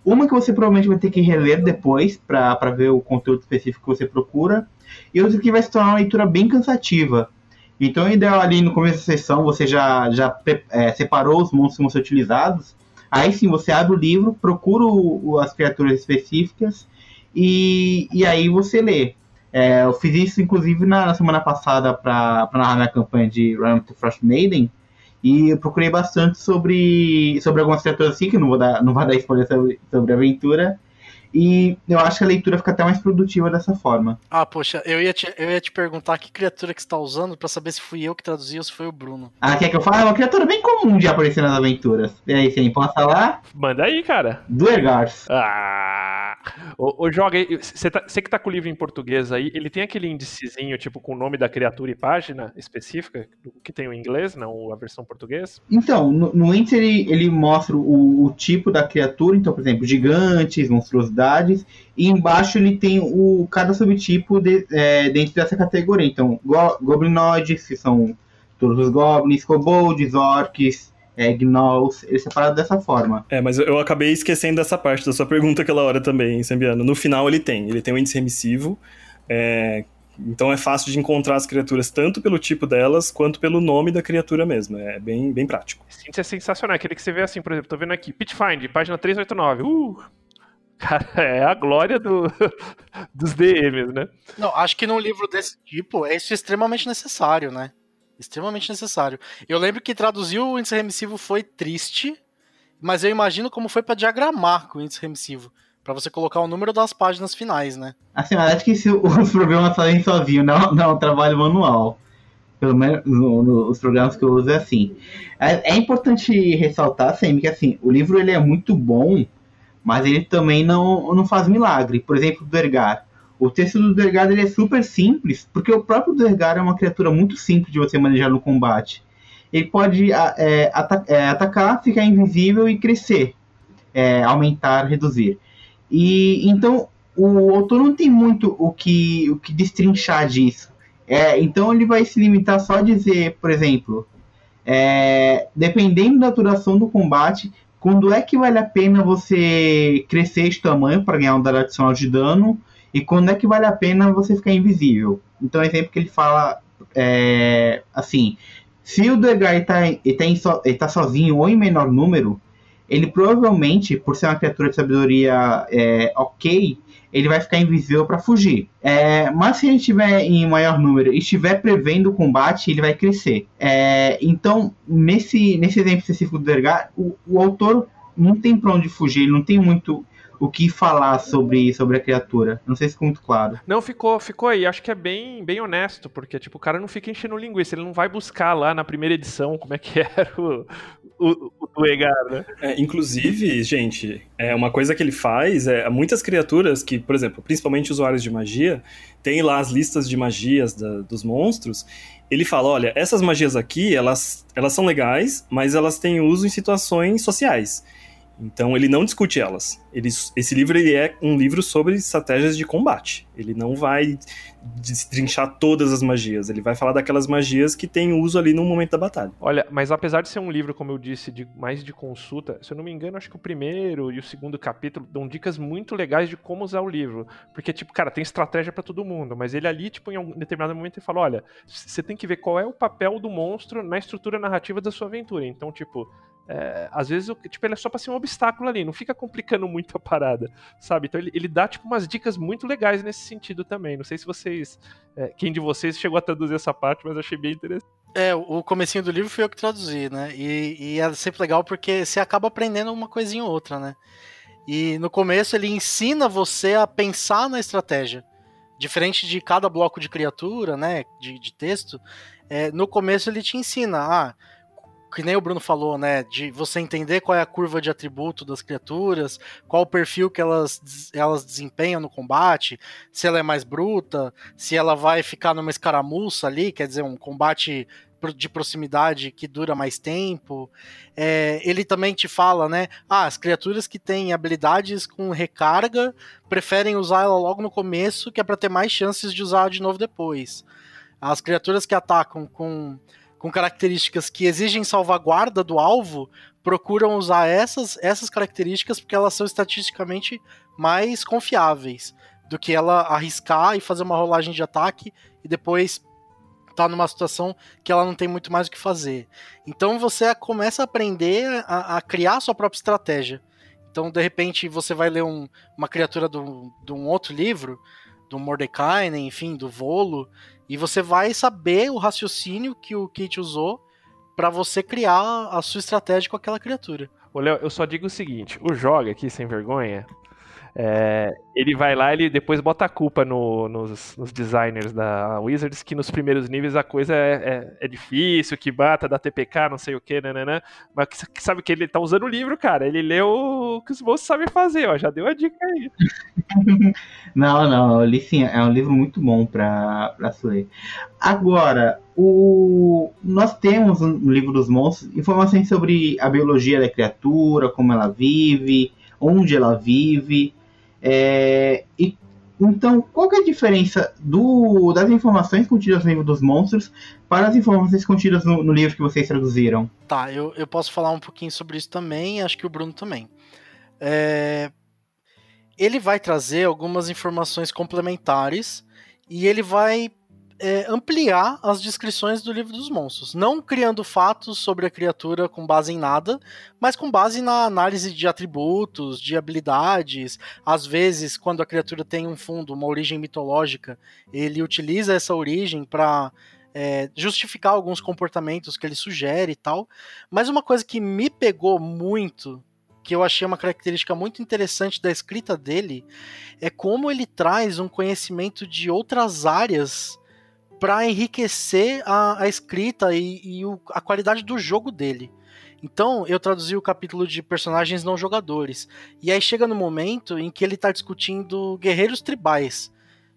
uma que você provavelmente vai ter que reler depois para ver o conteúdo específico que você procura, e outra que vai se tornar uma leitura bem cansativa. Então, o ideal ali no começo da sessão, você já, já é, separou os monstros que vão ser utilizados. Aí sim, você abre o livro, procura o, as criaturas específicas e, e aí você lê. É, eu fiz isso, inclusive, na, na semana passada para narrar minha campanha de Run to Frost Maiden. E eu procurei bastante sobre, sobre algumas criaturas assim, que não vou dar, não vou dar spoiler sobre, sobre a aventura. E eu acho que a leitura fica até mais produtiva dessa forma. Ah, poxa, eu ia te, eu ia te perguntar que criatura que você está usando para saber se fui eu que traduzi ou se foi o Bruno. Ah, quer que eu fale? É uma criatura bem comum de aparecer nas aventuras. E aí, você pode falar? Manda aí, cara. Duergars. Ah. O, o joga você, tá, que tá com o livro em português aí, ele tem aquele índicezinho, tipo, com o nome da criatura e página específica, que tem o inglês, não a versão português? Então, no, no índice ele, ele mostra o, o tipo da criatura, então, por exemplo, gigantes, monstruosidades e embaixo ele tem o cada subtipo de, é, dentro dessa categoria. Então, go, goblinoides, que são todos os goblins, kobolds, orcs, é, gnolls, eles separados dessa forma. É, mas eu acabei esquecendo dessa parte da sua pergunta aquela hora também, Sembiano. No final ele tem, ele tem um índice remissivo, é, então é fácil de encontrar as criaturas tanto pelo tipo delas quanto pelo nome da criatura mesmo. É bem, bem prático. Isso é sensacional. Aquele que você vê assim, por exemplo, tô vendo aqui, Pitfind, página 389. Uh! Cara, é a glória do, dos DMs, né? Não, acho que num livro desse tipo é isso extremamente necessário, né? Extremamente necessário. Eu lembro que traduzir o índice remissivo foi triste, mas eu imagino como foi para diagramar com o índice remissivo. para você colocar o número das páginas finais, né? Assim, mas acho que se os programas fazem sozinho, não, não é trabalho manual. Pelo menos no, no, os programas que eu uso é assim. É, é importante ressaltar, sempre que assim, o livro ele é muito bom mas ele também não, não faz milagre. Por exemplo, o Dergar. O texto do Dergar ele é super simples, porque o próprio Dergar é uma criatura muito simples de você manejar no combate. Ele pode é, é, atacar, ficar invisível e crescer, é, aumentar, reduzir. E então o autor não tem muito o que, o que destrinchar disso. É, então ele vai se limitar só a dizer, por exemplo, é, dependendo da duração do combate, quando é que vale a pena você crescer de tamanho para ganhar um dado adicional de dano? E quando é que vale a pena você ficar invisível? Então, exemplo que ele fala é, assim: se o Degar está tá so, tá sozinho ou em menor número, ele provavelmente, por ser uma criatura de sabedoria é, ok, ele vai ficar invisível para fugir. É, mas se ele estiver em maior número e estiver prevendo o combate, ele vai crescer. É, então, nesse, nesse exemplo específico do Dergar, o, o autor não tem para onde fugir, ele não tem muito o que falar sobre, sobre a criatura. Não sei se ficou muito claro. Não, ficou, ficou aí. Acho que é bem, bem honesto, porque tipo, o cara não fica enchendo linguiça, ele não vai buscar lá na primeira edição como é que era o, o, o Duegar, né? É, inclusive, gente, é uma coisa que ele faz é muitas criaturas que, por exemplo, principalmente usuários de magia, tem lá as listas de magias da, dos monstros. Ele fala, olha, essas magias aqui, elas, elas são legais, mas elas têm uso em situações sociais. Então ele não discute elas. Ele, esse livro ele é um livro sobre estratégias de combate. Ele não vai destrinchar todas as magias. Ele vai falar daquelas magias que têm uso ali no momento da batalha. Olha, mas apesar de ser um livro, como eu disse, de mais de consulta, se eu não me engano, acho que o primeiro e o segundo capítulo dão dicas muito legais de como usar o livro. Porque, tipo, cara, tem estratégia para todo mundo, mas ele ali, tipo, em um determinado momento, ele fala: olha, você tem que ver qual é o papel do monstro na estrutura narrativa da sua aventura. Então, tipo, é, às vezes, tipo, ele é só pra ser um obstáculo ali, não fica complicando muito a parada, sabe? Então ele, ele dá, tipo, umas dicas muito legais nesse sentido também. Não sei se vocês, é, quem de vocês chegou a traduzir essa parte, mas achei bem interessante. É, o comecinho do livro foi eu que traduzi, né? E, e é sempre legal porque você acaba aprendendo uma coisinha ou outra, né? E no começo ele ensina você a pensar na estratégia. Diferente de cada bloco de criatura, né? De, de texto, é, no começo ele te ensina, ah, que nem o Bruno falou, né, de você entender qual é a curva de atributo das criaturas, qual o perfil que elas, elas desempenham no combate, se ela é mais bruta, se ela vai ficar numa escaramuça ali, quer dizer, um combate de proximidade que dura mais tempo. É, ele também te fala, né? Ah, as criaturas que têm habilidades com recarga preferem usar ela logo no começo, que é para ter mais chances de usar de novo depois. As criaturas que atacam com com características que exigem salvaguarda do alvo procuram usar essas, essas características porque elas são estatisticamente mais confiáveis do que ela arriscar e fazer uma rolagem de ataque e depois tá numa situação que ela não tem muito mais o que fazer. Então você começa a aprender a, a criar a sua própria estratégia. Então, de repente, você vai ler um, uma criatura de um outro livro, do Mordecai, né, enfim, do Volo, e você vai saber o raciocínio que o Kit usou para você criar a sua estratégia com aquela criatura. Ô, Léo, eu só digo o seguinte: o joga aqui sem vergonha, é, ele vai lá e depois bota a culpa no, nos, nos, designers da Wizards, que nos primeiros níveis a coisa é, é, é difícil, que bata, dá TPK, não sei o que, né, mas que, sabe que ele tá usando o livro, cara. Ele leu o que os moços sabem fazer, ó. Já deu a dica aí. não, não, li sim, é um livro muito bom pra, pra se ler. Agora, o... nós temos no livro dos monstros informações sobre a biologia da criatura, como ela vive, onde ela vive. É, e, então, qual é a diferença do, das informações contidas no livro dos monstros para as informações contidas no, no livro que vocês traduziram? Tá, eu, eu posso falar um pouquinho sobre isso também, acho que o Bruno também. É, ele vai trazer algumas informações complementares e ele vai é, ampliar as descrições do livro dos monstros, não criando fatos sobre a criatura com base em nada, mas com base na análise de atributos, de habilidades. Às vezes, quando a criatura tem um fundo, uma origem mitológica, ele utiliza essa origem para é, justificar alguns comportamentos que ele sugere e tal. Mas uma coisa que me pegou muito que eu achei uma característica muito interessante da escrita dele é como ele traz um conhecimento de outras áreas para enriquecer a, a escrita e, e o, a qualidade do jogo dele. Então, eu traduzi o capítulo de personagens não jogadores. E aí chega no momento em que ele está discutindo guerreiros tribais,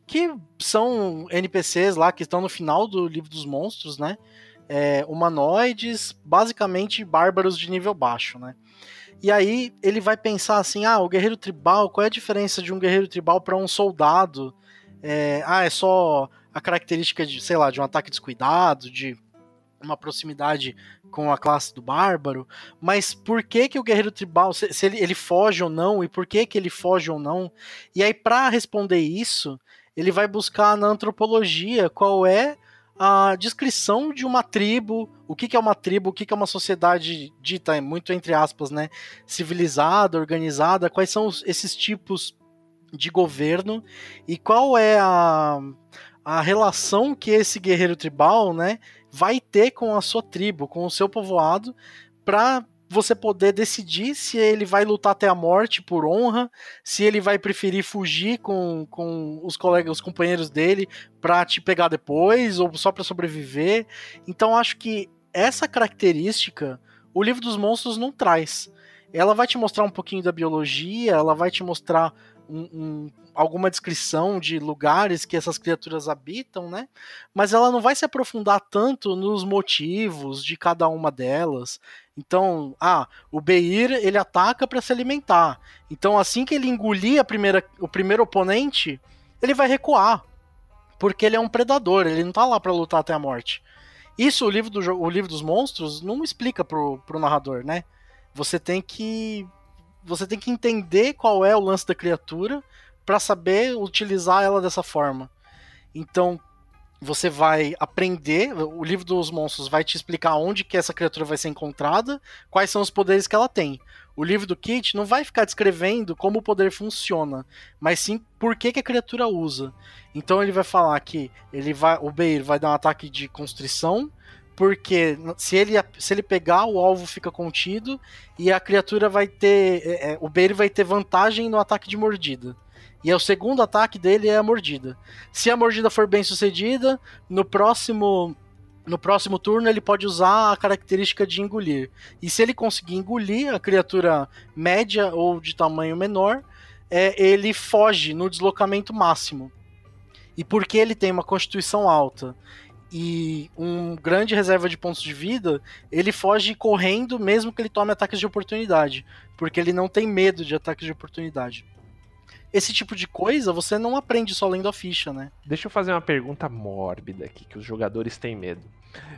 que são NPCs lá que estão no final do livro dos monstros, né? É, humanoides, basicamente bárbaros de nível baixo, né? E aí ele vai pensar assim: ah, o guerreiro tribal, qual é a diferença de um guerreiro tribal para um soldado? É, ah, é só a característica de, sei lá, de um ataque descuidado, de uma proximidade com a classe do bárbaro, mas por que que o guerreiro tribal, se, se ele, ele, foge ou não, e por que que ele foge ou não? E aí, para responder isso, ele vai buscar na antropologia qual é a descrição de uma tribo, o que, que é uma tribo, o que, que é uma sociedade dita, muito entre aspas, né, civilizada, organizada, quais são os, esses tipos de governo e qual é a, a relação que esse guerreiro tribal, né, vai ter com a sua tribo, com o seu povoado, para você poder decidir se ele vai lutar até a morte por honra, se ele vai preferir fugir com, com os colegas, os companheiros dele para te pegar depois ou só para sobreviver. Então acho que essa característica o livro dos monstros não traz. Ela vai te mostrar um pouquinho da biologia, ela vai te mostrar um, um, alguma descrição de lugares que essas criaturas habitam, né? Mas ela não vai se aprofundar tanto nos motivos de cada uma delas. Então, ah, o Beir ele ataca para se alimentar. Então, assim que ele engolir a primeira, o primeiro oponente, ele vai recuar, porque ele é um predador. Ele não tá lá para lutar até a morte. Isso o livro, do, o livro dos monstros não explica pro, pro narrador, né? Você tem que você tem que entender qual é o lance da criatura para saber utilizar ela dessa forma. Então, você vai aprender, o livro dos monstros vai te explicar onde que essa criatura vai ser encontrada, quais são os poderes que ela tem. O livro do Kit não vai ficar descrevendo como o poder funciona, mas sim por que, que a criatura usa. Então ele vai falar que ele vai, o Beir vai dar um ataque de constrição, porque se ele, se ele pegar, o alvo fica contido e a criatura vai ter. É, é o Beir vai ter vantagem no ataque de mordida. E é o segundo ataque dele é a mordida. Se a mordida for bem sucedida, no próximo no próximo turno ele pode usar a característica de engolir. E se ele conseguir engolir a criatura média ou de tamanho menor, é, ele foge no deslocamento máximo. E porque ele tem uma constituição alta e um grande reserva de pontos de vida, ele foge correndo mesmo que ele tome ataques de oportunidade, porque ele não tem medo de ataques de oportunidade esse tipo de coisa você não aprende só lendo a ficha, né? Deixa eu fazer uma pergunta mórbida aqui, que os jogadores têm medo.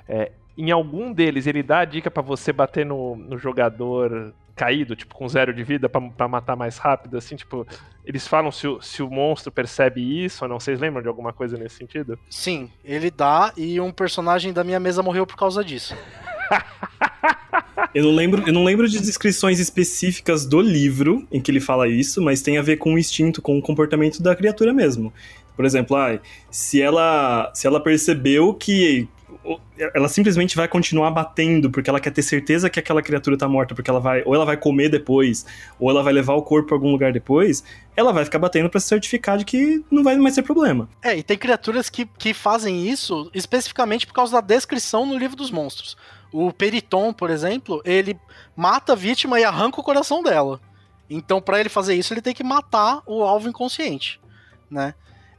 É, em algum deles, ele dá a dica para você bater no, no jogador caído, tipo, com zero de vida, para matar mais rápido, assim, tipo, eles falam se o, se o monstro percebe isso ou não. Vocês lembram de alguma coisa nesse sentido? Sim, ele dá e um personagem da minha mesa morreu por causa disso. Eu não, lembro, eu não lembro de descrições específicas do livro em que ele fala isso, mas tem a ver com o instinto, com o comportamento da criatura mesmo. Por exemplo, ah, se ela se ela percebeu que ela simplesmente vai continuar batendo porque ela quer ter certeza que aquela criatura tá morta, porque ela vai ou ela vai comer depois, ou ela vai levar o corpo para algum lugar depois, ela vai ficar batendo para se certificar de que não vai mais ter problema. É, e tem criaturas que, que fazem isso especificamente por causa da descrição no livro dos monstros. O Periton, por exemplo, ele mata a vítima e arranca o coração dela. Então, para ele fazer isso, ele tem que matar o alvo inconsciente, né?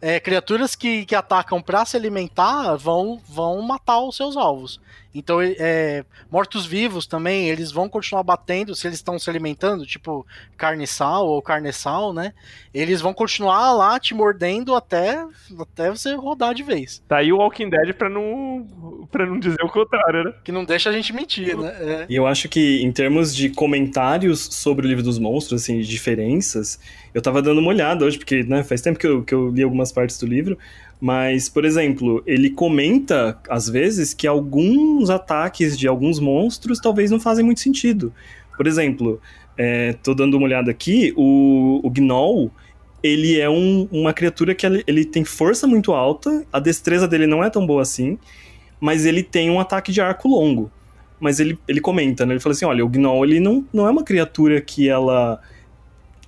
É, criaturas que, que atacam para se alimentar vão, vão matar os seus alvos. Então, é, mortos-vivos também, eles vão continuar batendo se eles estão se alimentando, tipo carne-sal ou carne-sal, né? Eles vão continuar lá te mordendo até, até você rodar de vez. Tá aí o Walking Dead pra não, pra não dizer o contrário, né? Que não deixa a gente mentir, né? É. E eu acho que, em termos de comentários sobre o livro dos monstros, assim, de diferenças, eu tava dando uma olhada hoje, porque né, faz tempo que eu, que eu li algumas partes do livro. Mas, por exemplo, ele comenta, às vezes, que alguns ataques de alguns monstros talvez não fazem muito sentido. Por exemplo, é, tô dando uma olhada aqui, o, o Gnoll, ele é um, uma criatura que ele, ele, tem força muito alta, a destreza dele não é tão boa assim, mas ele tem um ataque de arco longo. Mas ele, ele comenta, né? Ele fala assim, olha, o Gnoll, ele não, não é uma criatura que ela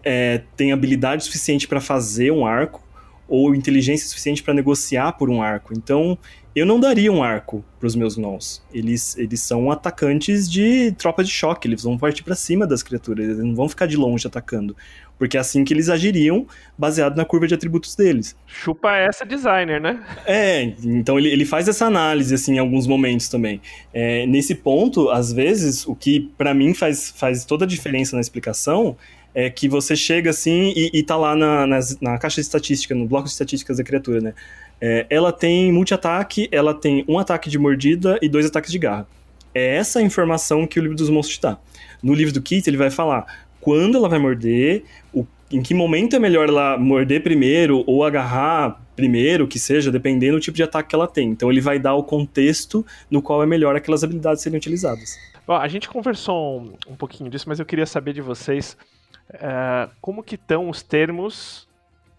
é, tem habilidade suficiente para fazer um arco, ou inteligência suficiente para negociar por um arco. Então, eu não daria um arco para os meus gnolls. Eles, eles são atacantes de tropa de choque, eles vão partir para cima das criaturas, eles não vão ficar de longe atacando. Porque é assim que eles agiriam, baseado na curva de atributos deles. Chupa essa designer, né? É, então ele, ele faz essa análise assim, em alguns momentos também. É, nesse ponto, às vezes, o que para mim faz, faz toda a diferença na explicação é que você chega assim e, e tá lá na, na, na, caixa de estatística, no bloco de estatísticas da criatura, né? É, ela tem multi-ataque, ela tem um ataque de mordida e dois ataques de garra. É essa a informação que o livro dos monstros te dá. No livro do Kit, ele vai falar quando ela vai morder, o, em que momento é melhor ela morder primeiro ou agarrar primeiro, que seja, dependendo do tipo de ataque que ela tem. Então ele vai dar o contexto no qual é melhor aquelas habilidades serem utilizadas. Bom, a gente conversou um, um pouquinho disso, mas eu queria saber de vocês é, como que estão os termos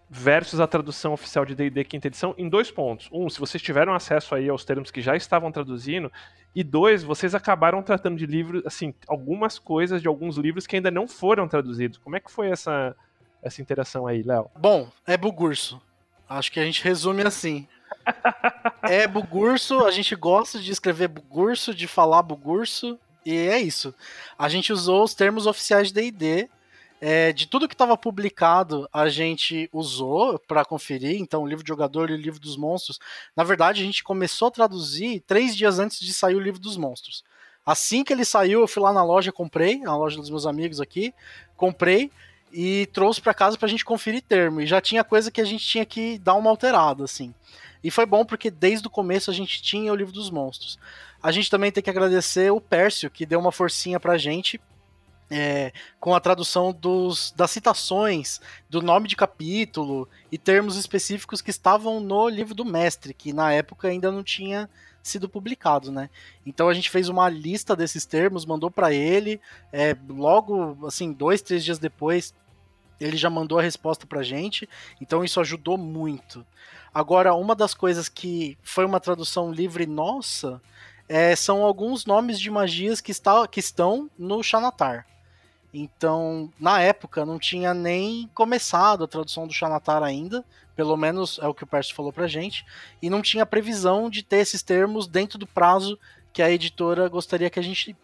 versus a tradução oficial de D&D quinta edição em dois pontos. Um, se vocês tiveram acesso aí aos termos que já estavam traduzindo E dois, vocês acabaram tratando de livros, assim, algumas coisas de alguns livros que ainda não foram traduzidos. Como é que foi essa, essa interação aí, Léo? Bom, é bugurso. Acho que a gente resume assim. é bugurso, a gente gosta de escrever bugurso, de falar bugurso, e é isso. A gente usou os termos oficiais de D&D, é, de tudo que estava publicado, a gente usou para conferir. Então, o livro de jogador e o livro dos monstros. Na verdade, a gente começou a traduzir três dias antes de sair o livro dos monstros. Assim que ele saiu, eu fui lá na loja, comprei, na loja dos meus amigos aqui, comprei e trouxe para casa para a gente conferir termo. E já tinha coisa que a gente tinha que dar uma alterada, assim. E foi bom porque desde o começo a gente tinha o livro dos monstros. A gente também tem que agradecer o Pércio, que deu uma forcinha pra gente é, com a tradução dos, das citações, do nome de capítulo e termos específicos que estavam no livro do mestre, que na época ainda não tinha sido publicado, né? Então a gente fez uma lista desses termos, mandou para ele, é, logo, assim, dois, três dias depois, ele já mandou a resposta pra gente, então isso ajudou muito. Agora, uma das coisas que foi uma tradução livre nossa é, são alguns nomes de magias que, está, que estão no Xanatar. Então, na época, não tinha nem começado a tradução do Xanatar ainda, pelo menos é o que o Percy falou pra gente, e não tinha previsão de ter esses termos dentro do prazo que a editora gostaria que a gente.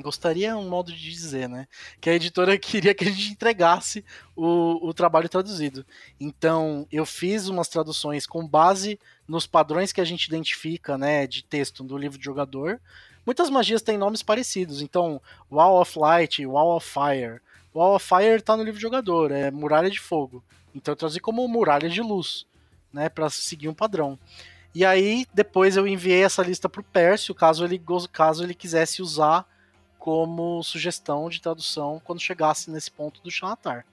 Gostaria é um modo de dizer, né? Que a editora queria que a gente entregasse o, o trabalho traduzido. Então, eu fiz umas traduções com base nos padrões que a gente identifica, né, de texto do livro de jogador, Muitas magias têm nomes parecidos, então Wall of Light, Wall of Fire. Wall of Fire tá no livro jogador, é Muralha de Fogo. Então eu traduzi como Muralha de Luz, né, para seguir um padrão. E aí depois eu enviei essa lista pro Pércio, caso ele caso ele quisesse usar como sugestão de tradução quando chegasse nesse ponto do Xanatar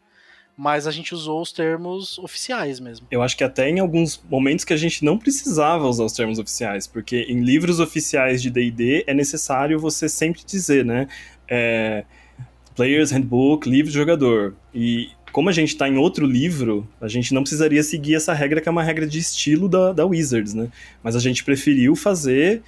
mas a gente usou os termos oficiais mesmo. Eu acho que até em alguns momentos que a gente não precisava usar os termos oficiais, porque em livros oficiais de D&D é necessário você sempre dizer, né, é, Players Handbook, livro de jogador. E como a gente está em outro livro, a gente não precisaria seguir essa regra que é uma regra de estilo da, da Wizards, né? Mas a gente preferiu fazer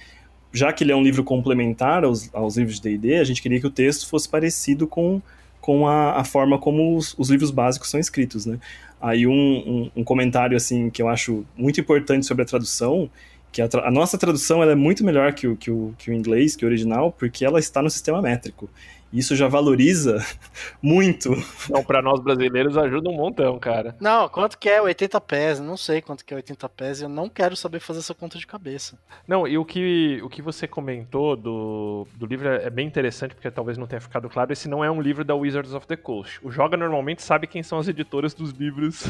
já que ele é um livro complementar aos, aos livros de D&D, a gente queria que o texto fosse parecido com com a, a forma como os, os, livros básicos são escritos, né? Aí um, um, um, comentário, assim, que eu acho muito importante sobre a tradução, que a, tra a nossa tradução ela é muito melhor que o, que, o, que o inglês, que o original, porque ela está no sistema métrico. Isso já valoriza muito. Então, para nós brasileiros ajuda um montão, cara. Não, quanto que é 80 pés? Não sei quanto que é 80 pés. Eu não quero saber fazer essa conta de cabeça. Não, e o que, o que você comentou do, do livro é bem interessante, porque talvez não tenha ficado claro. Esse não é um livro da Wizards of the Coast. O Joga normalmente sabe quem são as editoras dos livros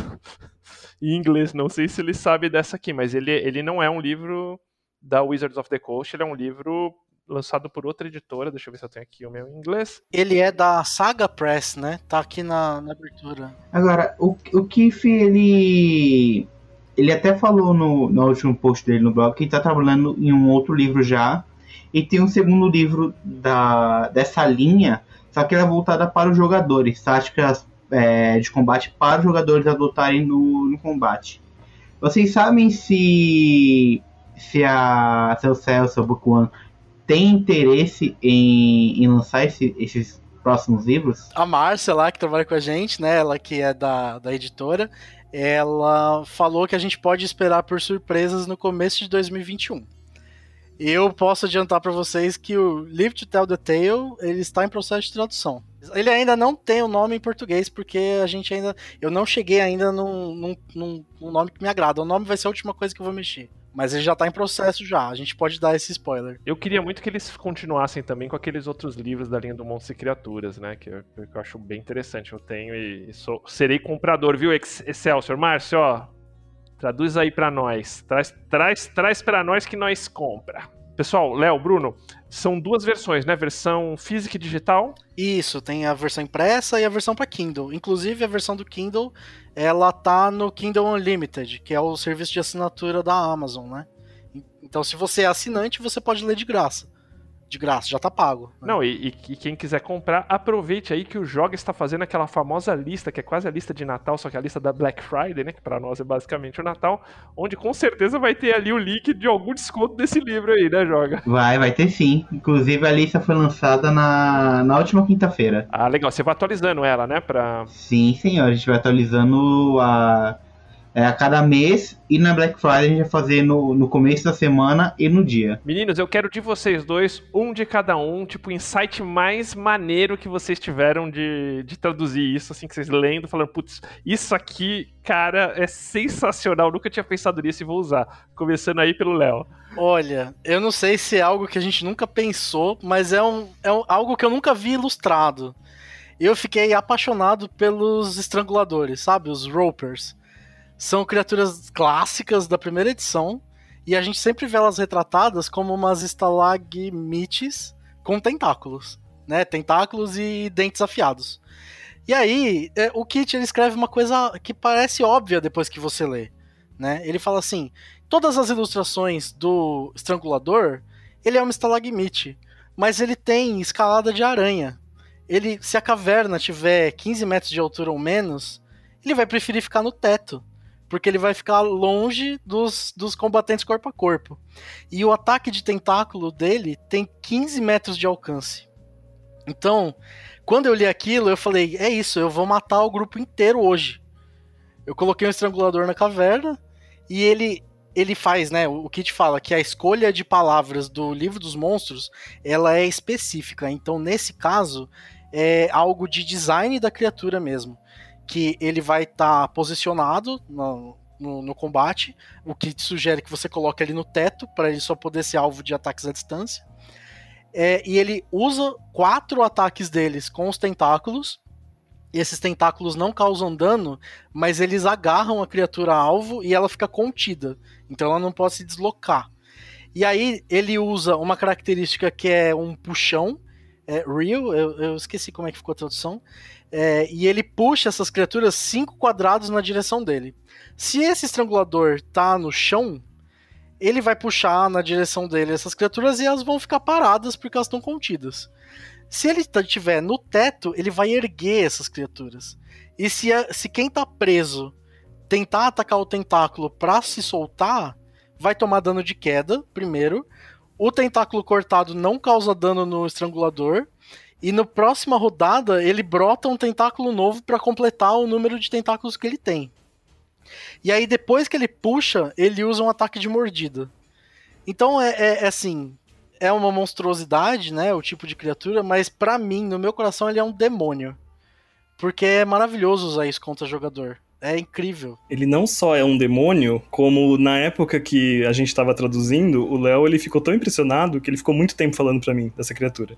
em inglês. Não sei se ele sabe dessa aqui, mas ele, ele não é um livro da Wizards of the Coast, ele é um livro lançado por outra editora. Deixa eu ver se eu tenho aqui o meu em inglês. Ele é da Saga Press, né? Tá aqui na, na abertura. Agora, o, o Keith, ele. Ele até falou no, no último post dele no blog que está trabalhando em um outro livro já. E tem um segundo livro da, dessa linha, só que ela é voltada para os jogadores, táticas é, de combate para os jogadores adotarem no, no combate. Vocês sabem se se a seu Celso Book One tem interesse em, em lançar esse, esses próximos livros? A Márcia lá, que trabalha com a gente, né? Ela que é da, da editora, ela falou que a gente pode esperar por surpresas no começo de 2021. Eu posso adiantar para vocês que o Live to Tell the Tale ele está em processo de tradução. Ele ainda não tem o nome em português porque a gente ainda, eu não cheguei ainda num, num, num, num nome que me agrada. O nome vai ser a última coisa que eu vou mexer. Mas ele já tá em processo já, a gente pode dar esse spoiler. Eu queria muito que eles continuassem também com aqueles outros livros da linha do Monstros e Criaturas, né? Que eu, que eu acho bem interessante. Eu tenho e, e sou, serei comprador, viu, Excelsior? Márcio, ó, traduz aí para nós. Traz, traz, traz para nós que nós compra. Pessoal, Léo, Bruno, são duas versões, né? Versão física e digital. Isso, tem a versão impressa e a versão para Kindle. Inclusive, a versão do Kindle, ela tá no Kindle Unlimited, que é o serviço de assinatura da Amazon, né? Então, se você é assinante, você pode ler de graça. De graça, já tá pago. né? Não, e, e- quem quiser comprar, aproveite aí que o Joga está fazendo aquela famosa lista, que é quase a lista de Natal, só que a lista da Black Friday, né? Que pra nós é basicamente o Natal, onde com certeza vai ter ali o link de algum desconto desse livro aí, né, Joga? Vai, vai ter sim. Inclusive a lista foi lançada na, na última quinta-feira. Ah, legal. Você vai atualizando ela, né? Pra... Sim, senhor. A gente vai atualizando a, é, a cada mês e na Black Friday a gente vai fazer no, no começo da semana e no dia. Meninos, eu quero de vocês dois, um de cada um, tipo, o insight mais maneiro que vocês tiveram de, de traduzir isso, assim, que vocês lendo, falando, putz, isso aqui, cara, é sensacional, nunca tinha pensado nisso e vou usar. Começando aí pelo Léo. Olha, eu não sei se é algo que a gente nunca pensou, mas é, um, é um- algo que eu nunca vi ilustrado. Eu fiquei apaixonado pelos estranguladores, sabe? Os ropers. São criaturas clássicas da primeira edição e a gente sempre vê elas retratadas como umas estalagmites com tentáculos, né? Tentáculos e dentes afiados. E aí, é, o Kit ele escreve uma coisa que parece óbvia depois que você lê, né? Ele fala assim: todas as ilustrações do Estrangulador, ele é uma estalagmite, mas ele tem escalada de aranha. Ele, se a caverna tiver 15 metros de altura ou menos, ele vai preferir ficar no teto, porque ele vai ficar longe dos, dos combatentes corpo a corpo. E o ataque de tentáculo dele tem 15 metros de alcance. Então, quando eu li aquilo, eu falei: é isso, eu vou matar o grupo inteiro hoje. Eu coloquei um estrangulador na caverna e ele ele faz, né? O Kit fala que a escolha de palavras do livro dos monstros ela é específica. Então, nesse caso, é algo de design da criatura mesmo. Que ele vai estar posicionado no, no, no combate. O que sugere que você coloque ele no teto para ele só poder ser alvo de ataques à distância. É, e ele usa quatro ataques deles com os tentáculos. E esses tentáculos não causam dano, mas eles agarram a criatura alvo e ela fica contida. Então ela não pode se deslocar. E aí ele usa uma característica que é um puxão, é, real, eu, eu esqueci como é que ficou a tradução. É, e ele puxa essas criaturas cinco quadrados na direção dele. Se esse estrangulador tá no chão, ele vai puxar na direção dele essas criaturas e elas vão ficar paradas porque elas estão contidas. Se ele estiver no teto, ele vai erguer essas criaturas. E se, se quem tá preso tentar atacar o tentáculo pra se soltar, vai tomar dano de queda, primeiro. O tentáculo cortado não causa dano no estrangulador. E na próxima rodada, ele brota um tentáculo novo pra completar o número de tentáculos que ele tem. E aí, depois que ele puxa, ele usa um ataque de mordida. Então é, é- é assim. É uma monstruosidade, né? O tipo de criatura, mas pra mim, no meu coração, ele é um demônio. Porque é maravilhoso usar isso contra jogador. É incrível. Ele não só é um demônio, como na época que a gente tava traduzindo, o Léo ele ficou tão impressionado que ele ficou muito tempo falando pra mim dessa criatura.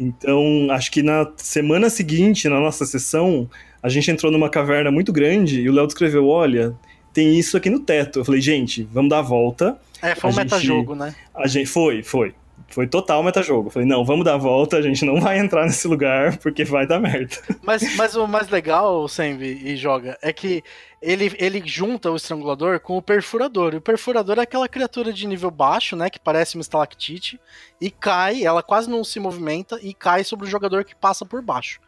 Então, acho que na semana seguinte, na nossa sessão, a gente entrou numa caverna muito grande e o Léo descreveu: olha, tem isso aqui no teto. Eu falei, gente, vamos dar a volta. É, foi um A gente- metajogo, né? A gente foi, foi. Foi total metajogo. Falei, não, vamos dar a volta, a gente não vai entrar nesse lugar porque vai dar merda. Mas, mas o mais legal, Senvi e Joga, é que ele, ele junta o estrangulador com o perfurador. E o perfurador é aquela criatura de nível baixo, né? Que parece uma estalactite. E cai, ela quase não se movimenta e cai sobre o jogador que passa por baixo.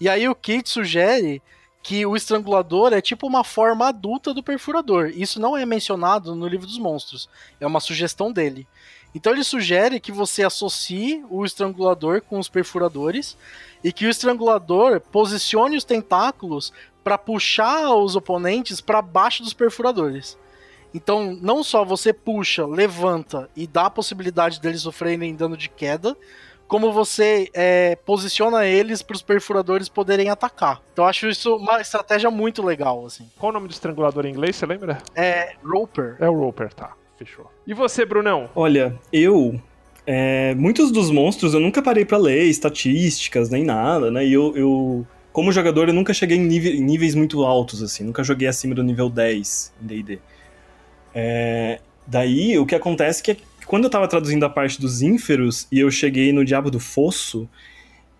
E aí o Kit sugere que o estrangulador é tipo uma forma adulta do perfurador. Isso não é mencionado no livro dos monstros. É uma sugestão dele. Então ele sugere que você associe o estrangulador com os perfuradores e que o estrangulador posicione os tentáculos para puxar os oponentes para baixo dos perfuradores. Então, não só você puxa, levanta e dá a possibilidade deles sofrerem dano de queda, como você é, posiciona eles para os perfuradores poderem atacar. Então, eu acho isso uma estratégia muito legal, assim. Qual o nome do estrangulador em inglês, você lembra? É Roper. É o Roper, tá. Fechou. E você, Brunão? Olha, eu. é, muitos dos monstros eu nunca parei pra ler estatísticas nem nada, né? E eu, eu como jogador, eu nunca cheguei em em níveis muito altos, assim. Nunca joguei acima do nível 10 em DD. É, daí, o que acontece é que quando eu tava traduzindo a parte dos ínferos e eu cheguei no Diabo do Fosso,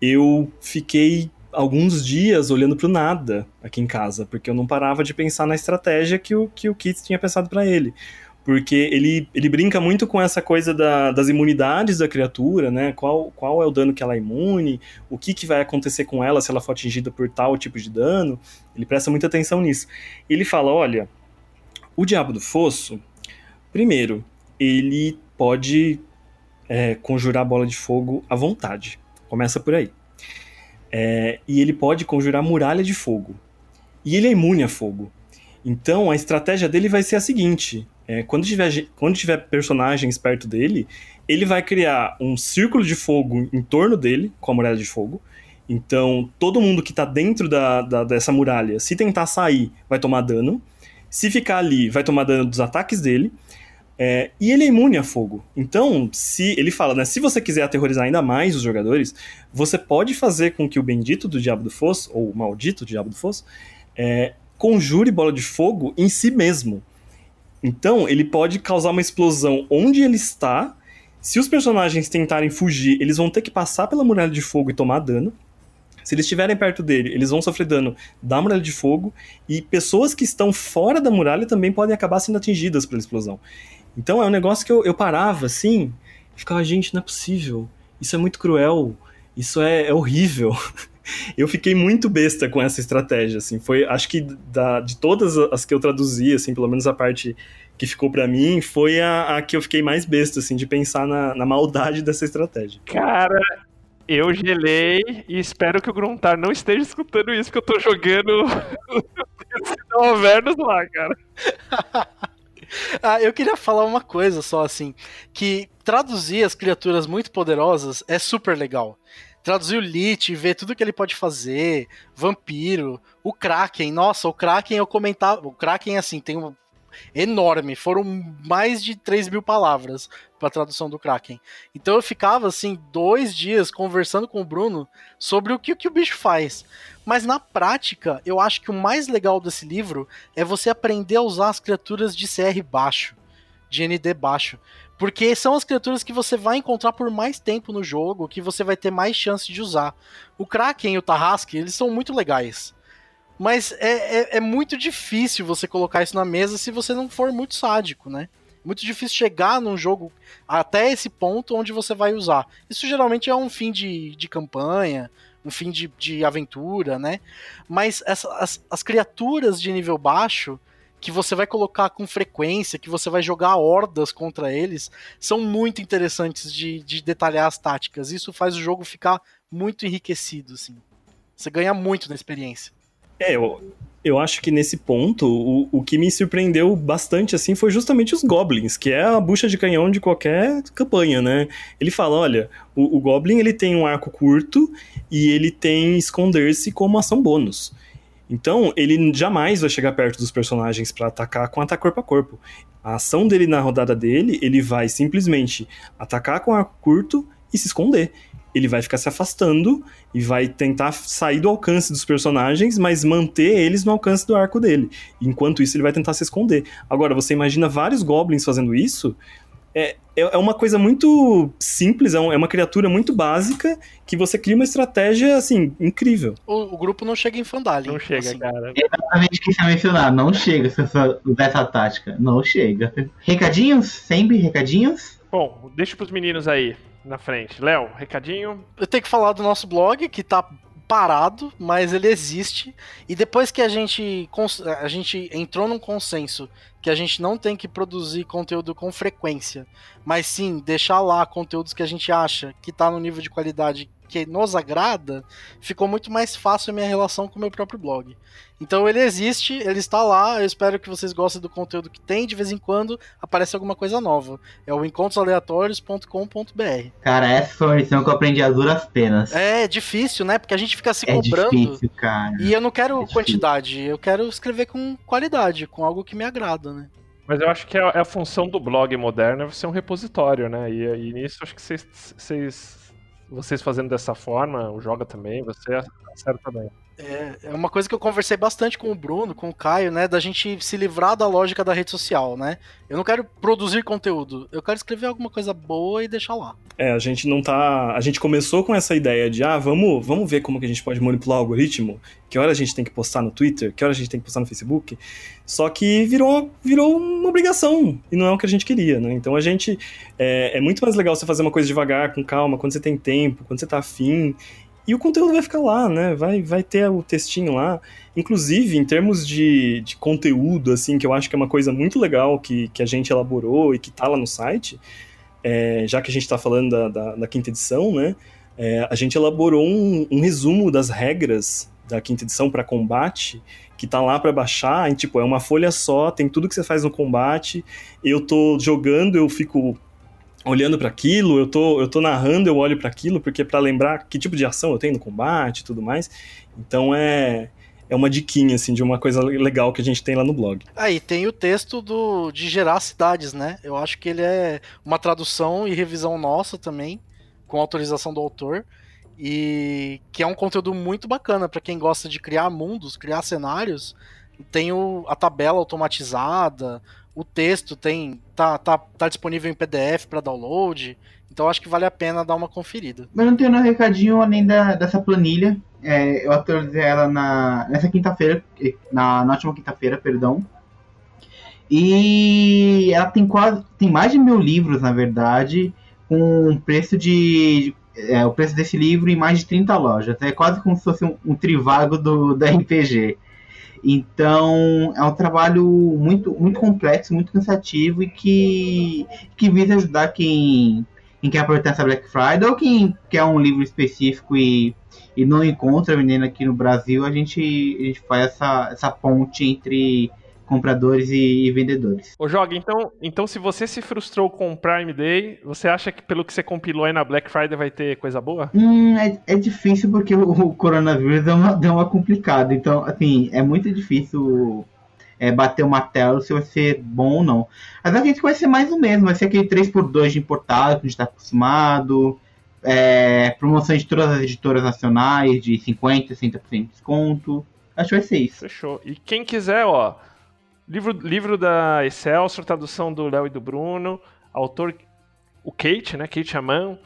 eu fiquei alguns dias olhando pro nada aqui em casa, porque eu não parava de pensar na estratégia que o, que o Kit tinha pensado pra ele. Porque ele, ele brinca muito com essa coisa da, das imunidades da criatura, né? Qual, qual é o dano que ela é imune, o que, que vai acontecer com ela se ela for atingida por tal tipo de dano. Ele presta muita atenção nisso. Ele fala: olha, o Diabo do Fosso, primeiro, ele pode é, conjurar bola de fogo à vontade. Começa por aí. É, e ele pode conjurar muralha de fogo. E ele é imune a fogo. Então a estratégia dele vai ser a seguinte: é, quando, tiver, quando tiver personagens perto dele, ele vai criar um círculo de fogo em torno dele, com a muralha de fogo. Então, todo mundo que tá dentro da, da, dessa muralha, se tentar sair, vai tomar dano. Se ficar ali, vai tomar dano dos ataques dele. É, e ele é imune a fogo. Então, se ele fala, né? Se você quiser aterrorizar ainda mais os jogadores, você pode fazer com que o bendito do Diabo do Fosso, ou o maldito Diabo do Fosso, é, conjure bola de fogo em si mesmo. Então, ele pode causar uma explosão onde ele está. Se os personagens tentarem fugir, eles vão ter que passar pela muralha de fogo e tomar dano. Se eles estiverem perto dele, eles vão sofrer dano da muralha de fogo. E pessoas que estão fora da muralha também podem acabar sendo atingidas pela explosão. Então é um negócio que eu, eu parava assim ficava, gente, não é possível. Isso é muito cruel. Isso é, é horrível. eu fiquei muito besta com essa estratégia, assim, foi, acho que da, de todas as que eu traduzi, assim, pelo menos a parte que ficou para mim, foi a, a, que eu fiquei mais besta, assim, de pensar na, na maldade dessa estratégia. Cara, eu gelei e espero que o Gruntar não esteja escutando isso, que eu tô jogando Avernus lá, cara. ah, eu queria falar uma coisa só, assim, que traduzir as criaturas muito poderosas é super legal traduzir o Lich, ver tudo que ele pode fazer, vampiro, o Kraken, nossa, o Kraken eu comentava, o Kraken assim, tem um enorme, foram mais de 3 mil palavras para tradução do Kraken. Então eu ficava assim, dois dias conversando com o Bruno sobre o que, o que o bicho faz. Mas na prática, eu acho que o mais legal desse livro é você aprender a usar as criaturas de CR baixo, de ND baixo. Porque são as criaturas que você vai encontrar por mais tempo no jogo, que você vai ter mais chance de usar. O Kraken e o Tarrasque, eles são muito legais. Mas é, é, é, muito difícil você colocar isso na mesa se você não for muito sádico, né? Muito difícil chegar num jogo até esse ponto onde você vai usar. Isso geralmente é um fim de, de campanha, um fim de, de aventura, né? Mas essa, as, as criaturas de nível baixo, que você vai colocar com frequência, que você vai jogar hordas contra eles, são muito interessantes de, de detalhar as táticas. Isso faz o jogo ficar muito enriquecido, assim. Você ganha muito na experiência. É, eu, eu acho que nesse ponto, o, o que me surpreendeu bastante, assim, foi justamente os Goblins, que é a bucha de canhão de qualquer campanha, né? Ele fala, olha, o, o Goblin, ele tem um arco curto e ele tem esconder-se como ação bônus. Então, ele jamais vai chegar perto dos personagens para atacar com ataque corpo a corpo. A ação dele na rodada dele, ele vai simplesmente atacar com arco curto e se esconder. Ele vai ficar se afastando e vai tentar sair do alcance dos personagens, mas manter eles no alcance do arco dele. Enquanto isso, ele vai tentar se esconder. Agora, você imagina vários goblins fazendo isso? É, é, é uma coisa muito simples, é, é uma criatura muito básica que você cria uma estratégia, assim, incrível. O, o grupo não chega em Fandalin. Não chega, assim. cara. Exatamente o que você mencionar, não chega dessa tática, não chega. Recadinhos? Sempre recadinhos? Bom, deixa pros meninos aí na frente. Léo, recadinho? Eu tenho que falar do nosso blog, que tá parado, mas ele existe. E depois que a gente, a gente entrou num consenso que a gente não tem que produzir conteúdo com frequência, mas sim deixar lá conteúdos que a gente acha que está no nível de qualidade que nos agrada, ficou muito mais fácil a minha relação com o meu próprio blog. Então ele existe, ele está lá, eu espero que vocês gostem do conteúdo que tem, de vez em quando aparece alguma coisa nova. É o encontrosaleatórios.com.br. Cara, essa foi uma lição que eu aprendi a duras penas. É difícil, né? Porque a gente fica se é cobrando. Difícil, cara. E eu não quero é quantidade, eu quero escrever com qualidade, com algo que me agrada, né? Mas eu acho que é a função do blog moderno é ser um repositório, né? E, e nisso acho que vocês vocês fazendo dessa forma, o Joga também, você acerta bem. É, é uma coisa que eu conversei bastante com o Bruno, com o Caio, né? Da gente se livrar da lógica da rede social, né? Eu não quero produzir conteúdo, eu quero escrever alguma coisa boa e deixar lá. É, a gente não tá. A gente começou com essa ideia de, ah, vamos, vamos ver como que a gente pode manipular o algoritmo, que hora a gente tem que postar no Twitter, que hora a gente tem que postar no Facebook. Só que virou, virou uma obrigação, e não é o que a gente queria, né? Então a gente. É, é muito mais legal você fazer uma coisa devagar, com calma, quando você tem tempo, quando você tá afim. E o conteúdo vai ficar lá, né? Vai, vai ter o textinho lá. Inclusive, em termos de, de conteúdo, assim, que eu acho que é uma coisa muito legal que, que a gente elaborou e que tá lá no site, é, já que a gente está falando da, da, da, quinta edição, né? É, a gente elaborou um, um, resumo das regras da quinta edição para combate, que tá lá para baixar, e, tipo, é uma folha só, tem tudo que você faz no combate. Eu tô jogando, eu fico olhando para aquilo, eu tô, eu tô narrando, eu olho para aquilo, porque para lembrar que tipo de ação eu tenho no combate e tudo mais. Então é é uma diquinha assim de uma coisa legal que a gente tem lá no blog. Aí ah, tem o texto do de gerar cidades, né? Eu acho que ele é uma tradução e revisão nossa também, com autorização do autor. E que é um conteúdo muito bacana para quem gosta de criar mundos, criar cenários. Tem o, a tabela automatizada, o texto tem tá, tá, tá disponível em PDF para download. Então acho que vale a pena dar uma conferida. Mas não tenho um recadinho além da, dessa planilha. É, eu atualizei ela na, nessa quinta-feira, na, na última quinta-feira, perdão. E ela tem quase. tem mais de mil livros, na verdade, com um preço de. É, o preço desse livro em mais de 30 lojas. É quase como se fosse um, um trivago do, da RPG. Então, é um trabalho muito, muito complexo, muito cansativo e que, que visa ajudar quem, quem quer aproveitar essa Black Friday ou quem quer um livro específico e, e não encontra vendendo aqui no Brasil. A gente, a gente faz essa, essa ponte entre compradores e, e, vendedores. Ô Joga, então, então se você se frustrou com o Prime Day, você acha que pelo que você compilou aí na Black Friday vai ter coisa boa? Hum, é, é difícil porque o, o coronavírus deu uma, deu uma complicada. Então, assim, é muito difícil é, bater o martelo se vai ser bom ou não. Mas a gente vai ser mais o mesmo, vai ser aquele 3x2 de importado que a gente está acostumado. É, promoções de todas as editoras nacionais de 50%, 60% de desconto. Acho que vai ser isso. Fechou. E quem quiser, ó, Livro, livro da Excelsior, tradução do Léo e do Bruno, autor o Kate, né? Kate Aman.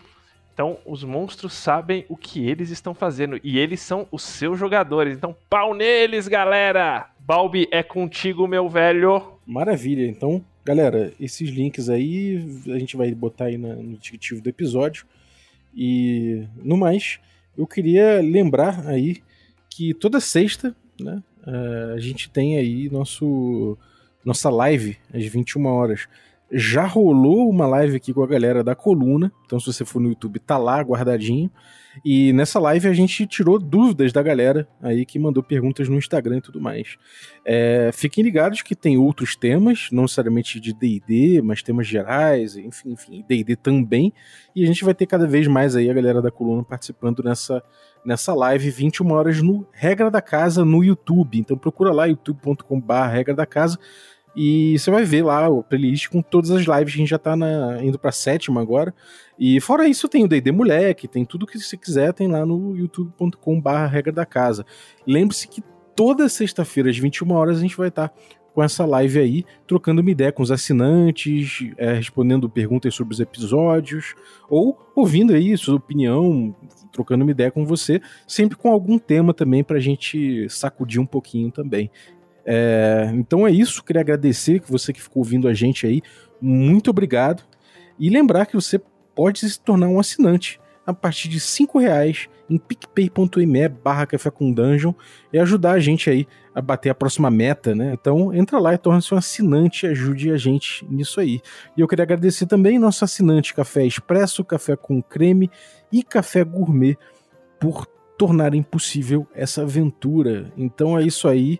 Então, os monstros sabem o que eles estão fazendo e eles são os seus jogadores. Então, pau neles, galera! Balbi, é contigo, meu velho. Maravilha. Então, galera, esses links aí a gente vai botar aí no descritivo do episódio. E no mais, eu queria lembrar aí que toda sexta, né, a gente tem aí nosso nossa live às 21 horas. Já rolou uma live aqui com a galera da coluna, então se você for no YouTube, tá lá guardadinho. E nessa live a gente tirou dúvidas da galera aí que mandou perguntas no Instagram e tudo mais. É, fiquem ligados que tem outros temas, não necessariamente de DD, mas temas gerais, enfim, enfim, DD também. E a gente vai ter cada vez mais aí a galera da coluna participando nessa nessa live 21 horas no Regra da Casa no YouTube. Então procura lá youtube.com/barra Regra da Casa e você vai ver lá o playlist com todas as lives. A gente já tá na, indo pra sétima agora. E fora isso, tem o D&D Moleque, tem tudo que você quiser, tem lá no youtube.com/barra Regra da Casa. Lembre-se que toda sexta-feira às 21 horas a gente vai estar tá com essa live aí, trocando uma ideia com os assinantes, é, respondendo perguntas sobre os episódios, ou ouvindo aí sua opinião, trocando uma ideia com você, sempre com algum tema também para a gente sacudir um pouquinho também. É, então é isso, queria agradecer que você que ficou ouvindo a gente aí, muito obrigado. E lembrar que você pode se tornar um assinante a partir de cinco reais em picpay.me barra café com dungeon e ajudar a gente aí a bater a próxima meta, né? Então entra lá e torna-se um assinante e ajude a gente nisso aí. E eu queria agradecer também nosso assinante Café Expresso, Café com Creme e Café Gourmet por tornarem possível essa aventura. Então é isso aí.